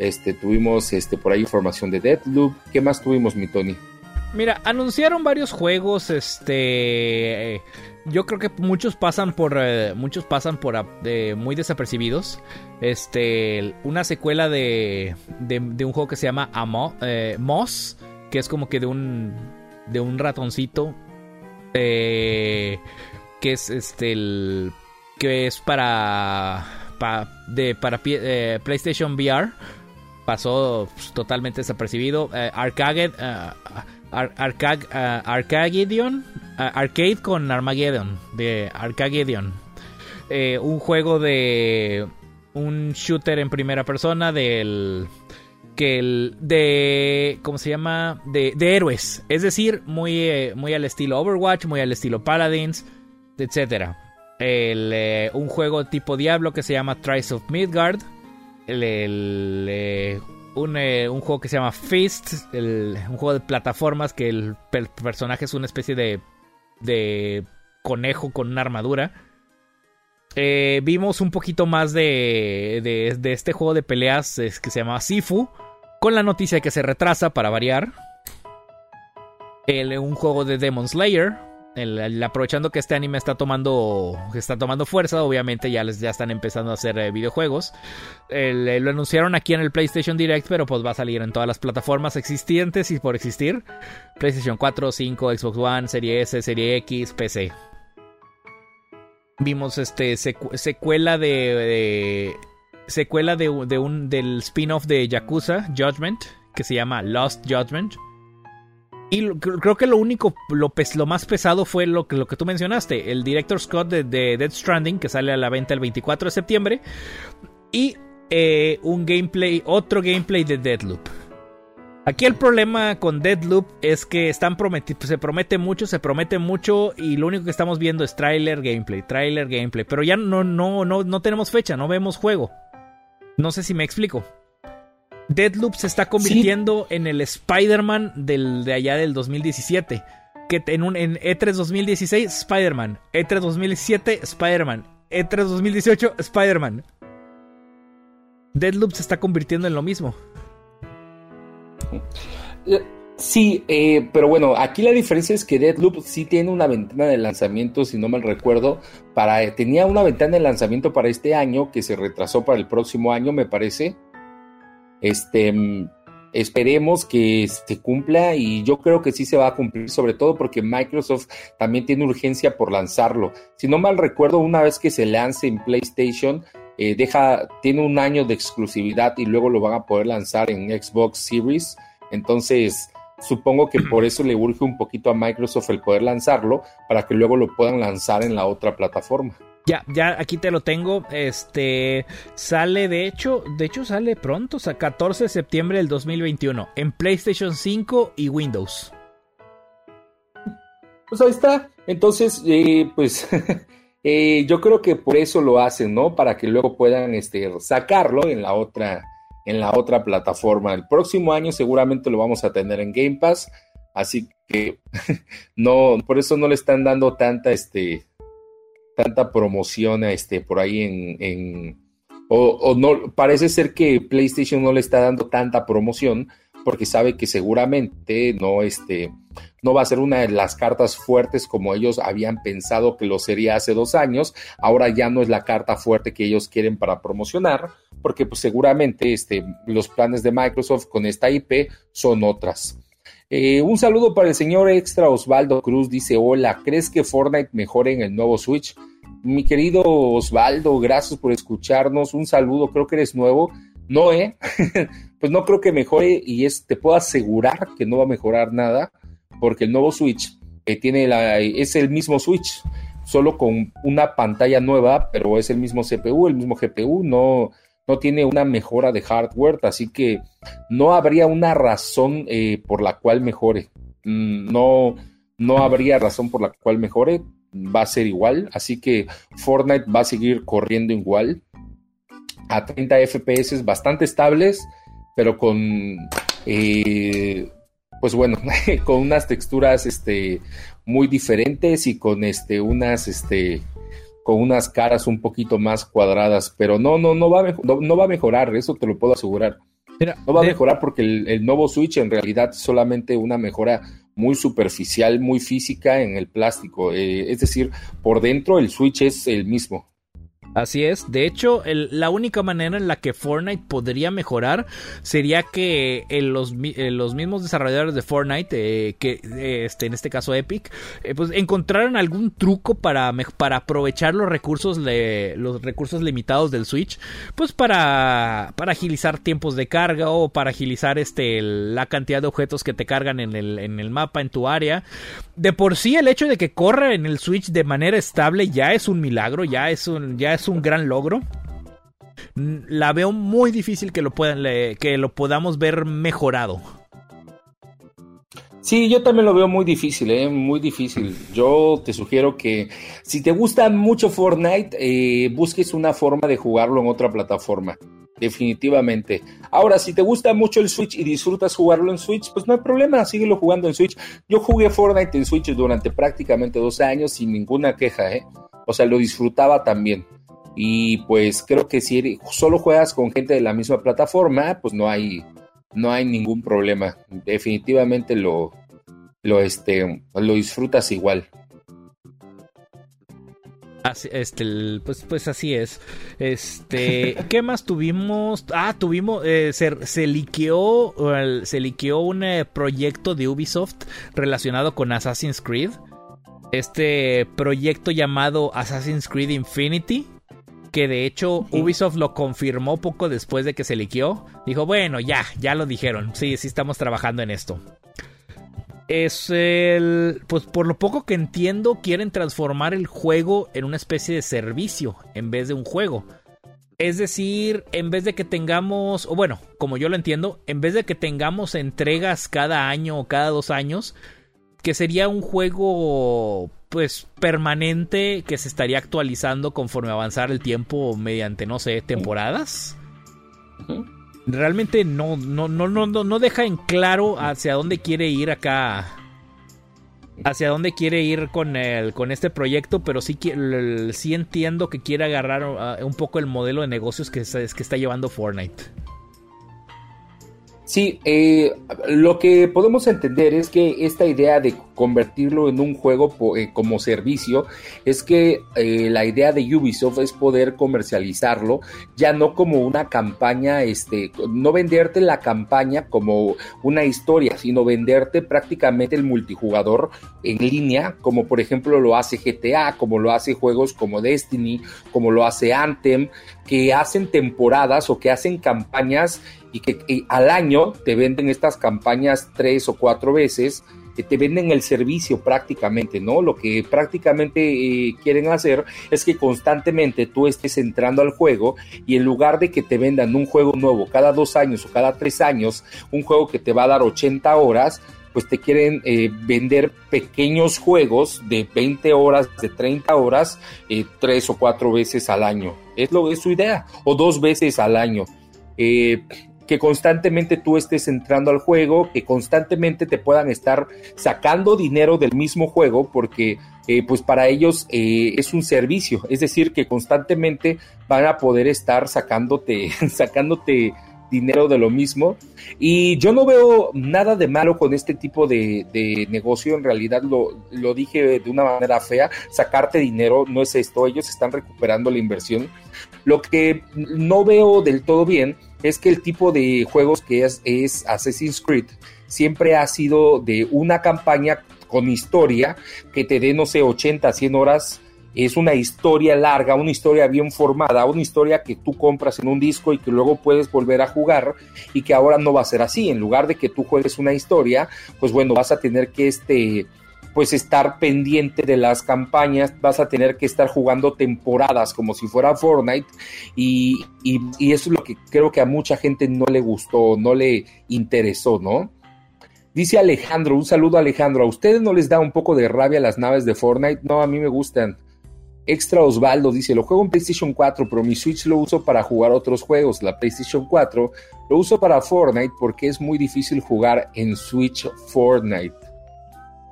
Este, tuvimos este, por ahí información de Deadloop. ¿Qué más tuvimos, mi Tony? Mira, anunciaron varios juegos, este... yo creo que muchos pasan por... Eh, muchos pasan por muy desapercibidos. Este... Una secuela de, de, un juego que se llama Amo, eh, Moss, que es como que de un... De un ratoncito. Eh, que es este el que es para para, de, para eh, PlayStation VR pasó pues, totalmente desapercibido. Eh, Arcade uh, Arcade Arcade con Armageddon de Arcageddon. Un juego de un shooter en primera persona del que el de cómo se llama de, de héroes. Es decir muy muy al estilo Overwatch muy al estilo Paladins etcétera. Eh, un juego tipo Diablo que se llama Trials of Midgard. El, eh, un, eh, un, juego que se llama Fist. un juego de plataformas que el, personaje es una especie de, de conejo con una armadura. vimos un poquito más de, de, este juego de peleas que se llama Sifu. Con la noticia de que se retrasa para variar. un juego de Demon Slayer aprovechando que este anime está tomando, está tomando fuerza, obviamente ya, les, ya están empezando a hacer eh, videojuegos. Eh, lo anunciaron aquí en el PlayStation Direct, pero pues va a salir en todas las plataformas existentes y por existir. PlayStation 4, 5, Xbox One, Serie S, Serie X, PC. Vimos este secuela de, secuela de, un del spin-off de Yakuza Judgment que se llama Lost Judgment y creo que lo único, lo, más pesado fue lo que, lo que tú mencionaste, el director Scott de, Dead Stranding, que sale a la venta el 24 de septiembre, y eh, un gameplay, otro gameplay de Deadloop. Aquí el problema con Deadloop es que están se promete mucho, se promete mucho y lo único que estamos viendo es trailer, gameplay, trailer, gameplay, pero ya no, no, no, no tenemos fecha, no vemos juego. No sé si me explico. Deadloop se está convirtiendo en el Spider-Man de allá del 2017. Que en, un, en E3 2016, Spider-Man. E3 2017, Spider-Man. E3 2018, Spider-Man. Deadloop se está convirtiendo en lo mismo. Sí, eh, pero bueno, aquí la diferencia es que Deadloop sí tiene una ventana de lanzamiento, si no mal recuerdo, para tenía una ventana de lanzamiento para este año que se retrasó para el próximo año, me parece. Este, mm, esperemos que se cumpla y yo creo que sí se va a cumplir, sobre todo porque Microsoft también tiene urgencia por lanzarlo. Si no mal recuerdo, una vez que se lance en PlayStation, eh, deja, tiene un año de exclusividad y luego lo van a poder lanzar en Xbox Series. Entonces, Supongo que por eso le urge un poquito a Microsoft el poder lanzarlo para que luego lo puedan lanzar en la otra plataforma. Ya, ya aquí te lo tengo. Este sale de hecho, de hecho sale pronto, o sea, 14 de septiembre del 2021 en PlayStation 5 y Windows. Pues ahí está. Entonces, eh, pues eh, yo creo que por eso lo hacen, ¿no? Para que luego puedan este, sacarlo en la otra en la otra plataforma. El próximo año seguramente lo vamos a tener en Game Pass, así que no, por eso no le están dando tanta, este, tanta promoción este por ahí en, en o, o, no, parece ser que PlayStation no le está dando tanta promoción porque sabe que seguramente no, este, no va a ser una de las cartas fuertes como ellos habían pensado que lo sería hace dos años. Ahora ya no es la carta fuerte que ellos quieren para promocionar, porque pues, seguramente este, los planes de Microsoft con esta IP son otras. Eh, un saludo para el señor extra Osvaldo Cruz, dice, hola, ¿crees que Fortnite mejore en el nuevo Switch? Mi querido Osvaldo, gracias por escucharnos, un saludo, creo que eres nuevo. No, ¿eh? pues no creo que mejore y es, te puedo asegurar que no va a mejorar nada porque el nuevo Switch eh, tiene la, es el mismo Switch, solo con una pantalla nueva, pero es el mismo CPU, el mismo GPU, no, no tiene una mejora de hardware, así que no habría una razón eh, por la cual mejore. Mm, no, no habría razón por la cual mejore, va a ser igual, así que Fortnite va a seguir corriendo igual a 30 FPS bastante estables, pero con, eh, pues bueno, con unas texturas este, muy diferentes y con este, unas, este, con unas caras un poquito más cuadradas, pero no, no, no va a, no, va a mejorar, eso te lo puedo asegurar. no va a mejorar porque el, nuevo Switch en realidad es solamente una mejora muy superficial, muy física en el plástico. Eh, es decir, por dentro el Switch es el mismo. Así es. De hecho, la única manera en la que Fortnite podría mejorar sería que eh, los, eh, los, mismos desarrolladores de Fortnite, eh, que este, en este caso Epic, pues encontraran algún truco para, para aprovechar los recursos, los recursos limitados del Switch, pues para, para agilizar tiempos de carga o para agilizar este, la cantidad de objetos que te cargan en el, en el mapa, en tu área. De por sí, el hecho de que corra en el Switch de manera estable ya es un milagro, ya es un, ya es un gran logro. La veo muy difícil que lo, puedan, que lo podamos ver mejorado. Sí, yo también lo veo muy difícil, ¿eh? muy difícil. Yo te sugiero que si te gusta mucho Fortnite, eh, busques una forma de jugarlo en otra plataforma. Definitivamente. Ahora, si te gusta mucho el Switch y disfrutas jugarlo en Switch, pues no hay problema, síguelo jugando en Switch. Yo jugué Fortnite en Switch durante prácticamente dos años sin ninguna queja, ¿eh? O sea, lo disfrutaba también. Y pues creo que si solo juegas con gente de la misma plataforma, pues no hay, no hay ningún problema. Definitivamente lo, lo, este, lo disfrutas igual. Este, pues, pues así es. Este, ¿qué más tuvimos? Ah, tuvimos, eh, se, se liqueó, se liqueó un eh, proyecto de Ubisoft relacionado con Assassin's Creed. Este proyecto llamado Assassin's Creed Infinity que de hecho Ubisoft lo confirmó poco después de que se liqueó. Dijo, bueno, ya, ya lo dijeron. Sí, sí estamos trabajando en esto. Es el... Pues por lo poco que entiendo, quieren transformar el juego en una especie de servicio en vez de un juego. Es decir, en vez de que tengamos, o bueno, como yo lo entiendo, en vez de que tengamos entregas cada año o cada dos años, que sería un juego pues permanente que se estaría actualizando conforme avanzara el tiempo mediante no sé temporadas realmente no no no no no deja en claro hacia dónde quiere ir acá. Hacia dónde quiere ir con el con este proyecto pero sí sí entiendo que quiere agarrar uh, un poco el modelo de negocios que, que está llevando Fortnite Sí, eh, lo que podemos entender es que esta idea de convertirlo en un juego eh, como servicio es que eh, la idea de Ubisoft es poder comercializarlo ya no como una campaña, este, no venderte la campaña como una historia, sino venderte prácticamente el multijugador en línea, como por ejemplo lo hace GTA, como lo hace juegos como Destiny, como lo hace Anthem, que hacen temporadas o que hacen campañas y que al año te venden estas campañas tres o cuatro veces, que te venden el servicio prácticamente, ¿no? Lo que prácticamente eh, quieren hacer es que constantemente tú estés entrando al juego y en lugar de que te vendan un juego nuevo cada dos años o cada tres años, un juego que te va a dar 80 horas, pues te quieren eh, vender pequeños juegos de 20 horas, de 30 horas, eh, tres o cuatro veces al año. Es, lo, es su idea, o dos veces al año. Eh, que constantemente tú estés entrando al juego, que constantemente te puedan estar sacando dinero del mismo juego, porque eh, pues para ellos eh, es un servicio, es decir, que constantemente van a poder estar sacándote, sacándote dinero de lo mismo. Y yo no veo nada de malo con este tipo de, de, negocio, en realidad lo, lo dije de una manera fea, sacarte dinero no es esto, ellos están recuperando la inversión. Lo que no veo del todo bien es que el tipo de juegos que es, Assassin's Creed siempre ha sido de una campaña con historia que te dé, no sé, 80, 100 horas. Es una historia larga, una historia bien formada, una historia que tú compras en un disco y que luego puedes volver a jugar y que ahora no va a ser así. En lugar de que tú juegues una historia, pues bueno, vas a tener que este pues estar pendiente de las campañas, vas a tener que estar jugando temporadas como si fuera Fortnite y, y, eso es lo que creo que a mucha gente no le gustó, no le interesó, ¿no? Dice Alejandro, un saludo Alejandro, ¿a ustedes no les da un poco de rabia las naves de Fortnite? No, a mí me gustan. Extra Osvaldo dice, lo juego en PlayStation 4, pero mi Switch lo uso para jugar otros juegos. La PlayStation 4 lo uso para Fortnite porque es muy difícil jugar en Switch Fortnite.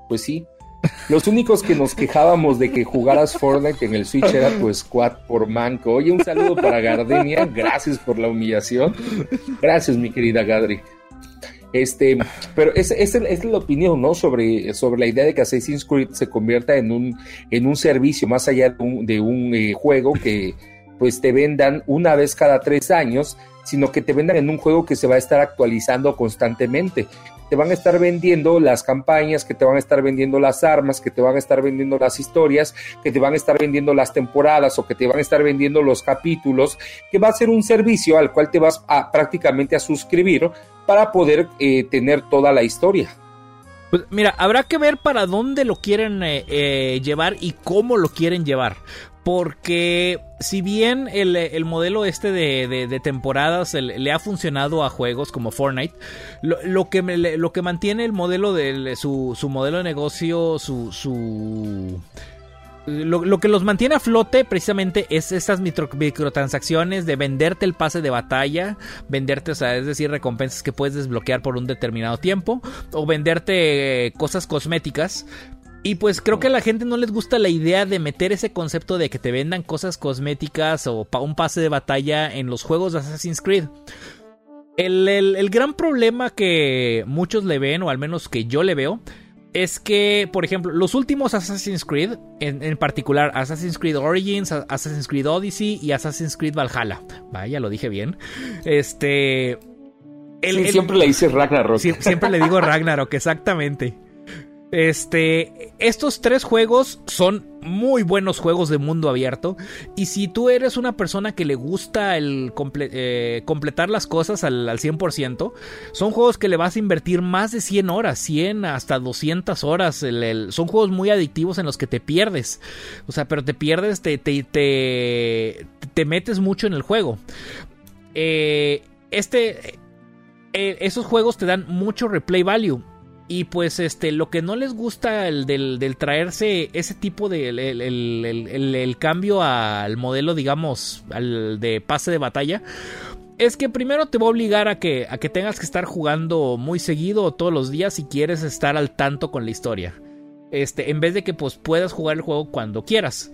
Pues sí, los únicos que nos quejábamos de que jugaras Fortnite en el Switch era tu squad por manco. Oye, un saludo para Gardenia. Gracias por la humillación. Gracias, mi querida Gadri. Este, pero esa es, la opinión, ¿no? Sobre, sobre la idea de que Assassin's Creed se convierta en un, en un servicio más allá de un, de un eh, juego que pues te vendan una vez cada tres años, sino que te vendan en un juego que se va a estar actualizando constantemente te van a estar vendiendo las campañas, que te van a estar vendiendo las armas, que te van a estar vendiendo las historias, que te van a estar vendiendo las temporadas o que te van a estar vendiendo los capítulos, que va a ser un servicio al cual te vas a prácticamente a suscribir para poder eh, tener toda la historia. Pues mira, habrá que ver para dónde lo quieren eh, eh, llevar y cómo lo quieren llevar. Porque si bien el, modelo este de, temporadas le, ha funcionado a juegos como Fortnite, lo, que, lo que mantiene el modelo de su, su modelo de negocio, su, su lo, que los mantiene a flote precisamente es estas microtransacciones de venderte el pase de batalla, venderte, o sea, es decir, recompensas que puedes desbloquear por un determinado tiempo, o venderte cosas cosméticas. Y pues creo que a la gente no les gusta la idea de meter ese concepto de que te vendan cosas cosméticas o un pase de batalla en los juegos de Assassin's Creed. El, el gran problema que muchos le ven, o al menos que yo le veo, es que, por ejemplo, los últimos Assassin's Creed, en, particular Assassin's Creed Origins, Assassin's Creed Odyssey y Assassin's Creed Valhalla, vaya, lo dije bien, este... siempre le dice Ragnarok. siempre le digo Ragnarok, exactamente. Este, estos tres juegos son muy buenos juegos de mundo abierto. Y si tú eres una persona que le gusta el eh, completar las cosas al, 100%, son juegos que le vas a invertir más de 100 horas, 100 hasta 200 horas. son juegos muy adictivos en los que te pierdes. O sea, pero te pierdes, te, te, te, metes mucho en el juego. Eh, este, eh, esos juegos te dan mucho replay value. Y pues este, lo que no les gusta el del, traerse ese tipo de el, cambio al modelo, digamos, al de pase de batalla, es que primero te va a obligar a que, a que tengas que estar jugando muy seguido todos los días si quieres estar al tanto con la historia. Este, en vez de que pues puedas jugar el juego cuando quieras.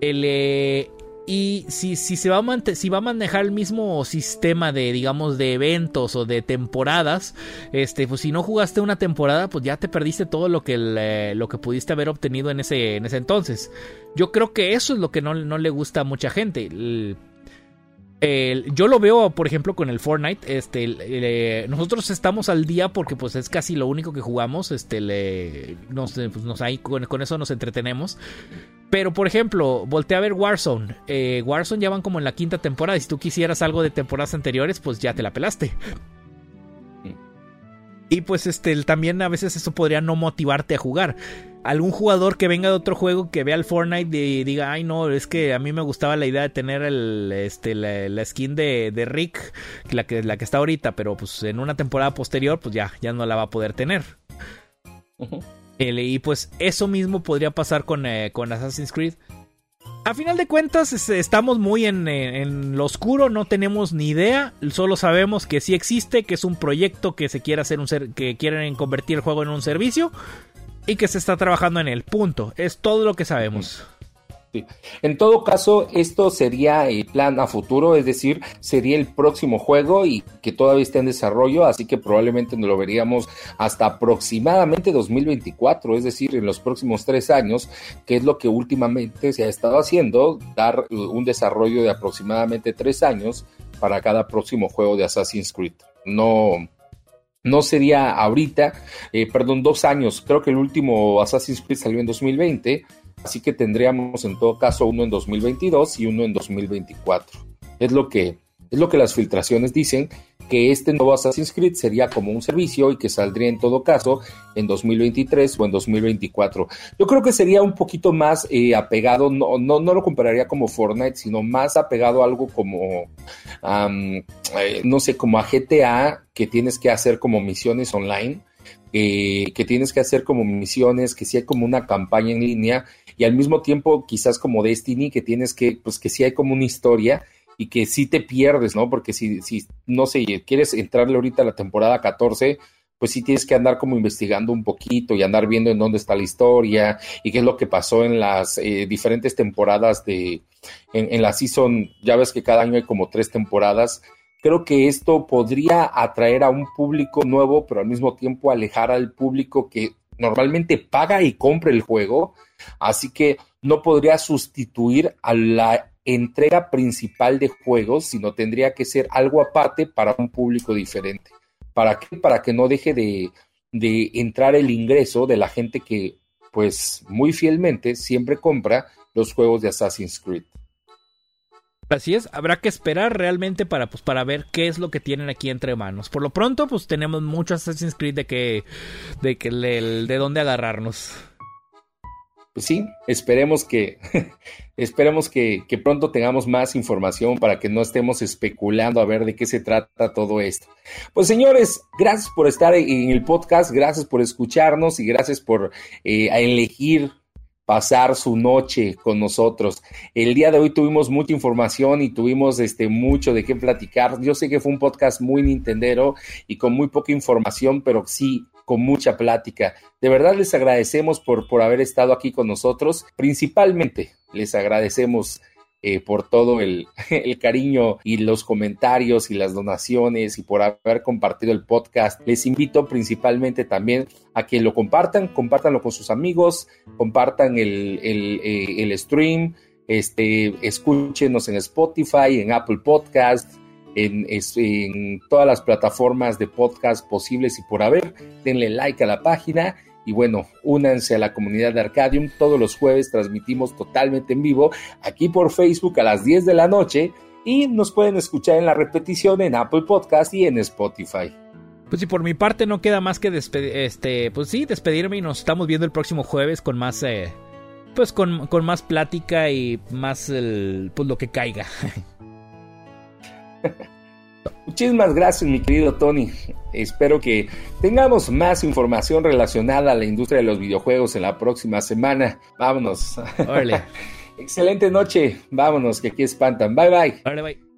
El, eh, y si, si se va a manejar el mismo sistema de digamos de eventos o de temporadas, este pues si no jugaste una temporada, pues ya te perdiste todo lo que lo que pudiste haber obtenido en ese en ese entonces. Yo creo que eso es lo que no, no le gusta a mucha gente yo lo veo, por ejemplo, con el Fortnite. Este, nosotros estamos al día porque pues es casi lo único que jugamos. Este, le, nos, pues, ahí, con, eso nos entretenemos. Pero, por ejemplo, volteé a ver Warzone. Eh, Warzone ya van como en la quinta temporada. Y si tú quisieras algo de temporadas anteriores, pues ya te la pelaste. Y pues este, también a veces eso podría no motivarte a jugar algún jugador que venga de otro juego que vea el Fortnite y diga, ay no, es que a mí me gustaba la idea de tener el, este, la, skin de, de, Rick, la que, la que está ahorita, pero pues en una temporada posterior, pues ya, ya no la va a poder tener. Y pues eso mismo podría pasar con, eh, con Assassin's Creed. A final de cuentas, estamos muy en, en, lo oscuro, no tenemos ni idea, solo sabemos que sí existe, que es un proyecto que se quiere hacer un ser, que quieren convertir el juego en un servicio y que se está trabajando en él. Punto. Es todo lo que sabemos. En todo caso, esto sería el plan a futuro, es decir, sería el próximo juego y que todavía está en desarrollo, así que probablemente nos lo veríamos hasta aproximadamente 2024, es decir, en los próximos tres años, que es lo que últimamente se ha estado haciendo, dar un desarrollo de aproximadamente tres años para cada próximo juego de Assassin's Creed. No, no sería ahorita, eh, perdón, dos años. Creo que el último Assassin's Creed salió en 2020, así que tendríamos en todo caso uno en 2022 y uno en 2024. Es lo que, es lo que las filtraciones dicen que este nuevo Assassin's Creed sería como un servicio y que saldría en todo caso en 2023 o en 2024. Yo creo que sería un poquito más eh, apegado, no, no, no, lo compararía como Fortnite, sino más apegado a algo como, eh, no sé, como a GTA, que tienes que hacer como misiones online. Eh, que tienes que hacer como misiones, que si hay como una campaña en línea y al mismo tiempo quizás como Destiny, que tienes que, pues que si hay como una historia y que sí te pierdes, ¿no? Porque si, si no sé, quieres entrarle ahorita a la temporada 14, pues sí tienes que andar como investigando un poquito y andar viendo en dónde está la historia y qué es lo que pasó en las eh, diferentes temporadas de, en, en, la season, ya ves que cada año hay como tres temporadas. Creo que esto podría atraer a un público nuevo, pero al mismo tiempo alejar al público que normalmente paga y compra el juego. Así que no podría sustituir a la entrega principal de juegos, sino tendría que ser algo aparte para un público diferente. ¿Para qué? Para que no deje de, de entrar el ingreso de la gente que, pues, muy fielmente siempre compra los juegos de Assassin's Creed. Así es, habrá que esperar realmente para, pues, para ver qué es lo que tienen aquí entre manos. Por lo pronto, pues tenemos mucho Assassin's Creed de que, de que, de dónde agarrarnos pues sí, esperemos que, esperemos que, pronto tengamos más información para que no estemos especulando a ver de qué se trata todo esto. Pues señores, gracias por estar en el podcast, gracias por escucharnos y gracias por eh, elegir pasar su noche con nosotros. El día de hoy tuvimos mucha información y tuvimos este mucho de qué platicar. Yo sé que fue un podcast muy nintendero y con muy poca información, pero sí con mucha plática. De verdad les agradecemos por, por haber estado aquí con nosotros. Principalmente les agradecemos eh, por todo el, el, cariño y los comentarios y las donaciones y por haber compartido el podcast. Les invito principalmente también a que lo compartan, compártanlo con sus amigos, compartan el, el, eh, el stream, este, escúchenos en Spotify, en Apple Podcast, en, todas las plataformas de podcast posibles y por haber. Denle like a la página y bueno, únanse a la comunidad de Arcadium. Todos los jueves transmitimos totalmente en vivo aquí por Facebook a las 10 de la noche y nos pueden escuchar en la repetición en Apple Podcast y en Spotify. Pues sí, por mi parte no queda más que este, pues sí, despedirme y nos estamos viendo el próximo jueves con más, eh, pues con, con, más plática y más el, pues lo que caiga. Muchísimas gracias, mi querido Tony. Espero que tengamos más información relacionada a la industria de los videojuegos en la próxima semana. Vámonos. Excelente noche. Vámonos, que aquí espantan. Bye bye. bye.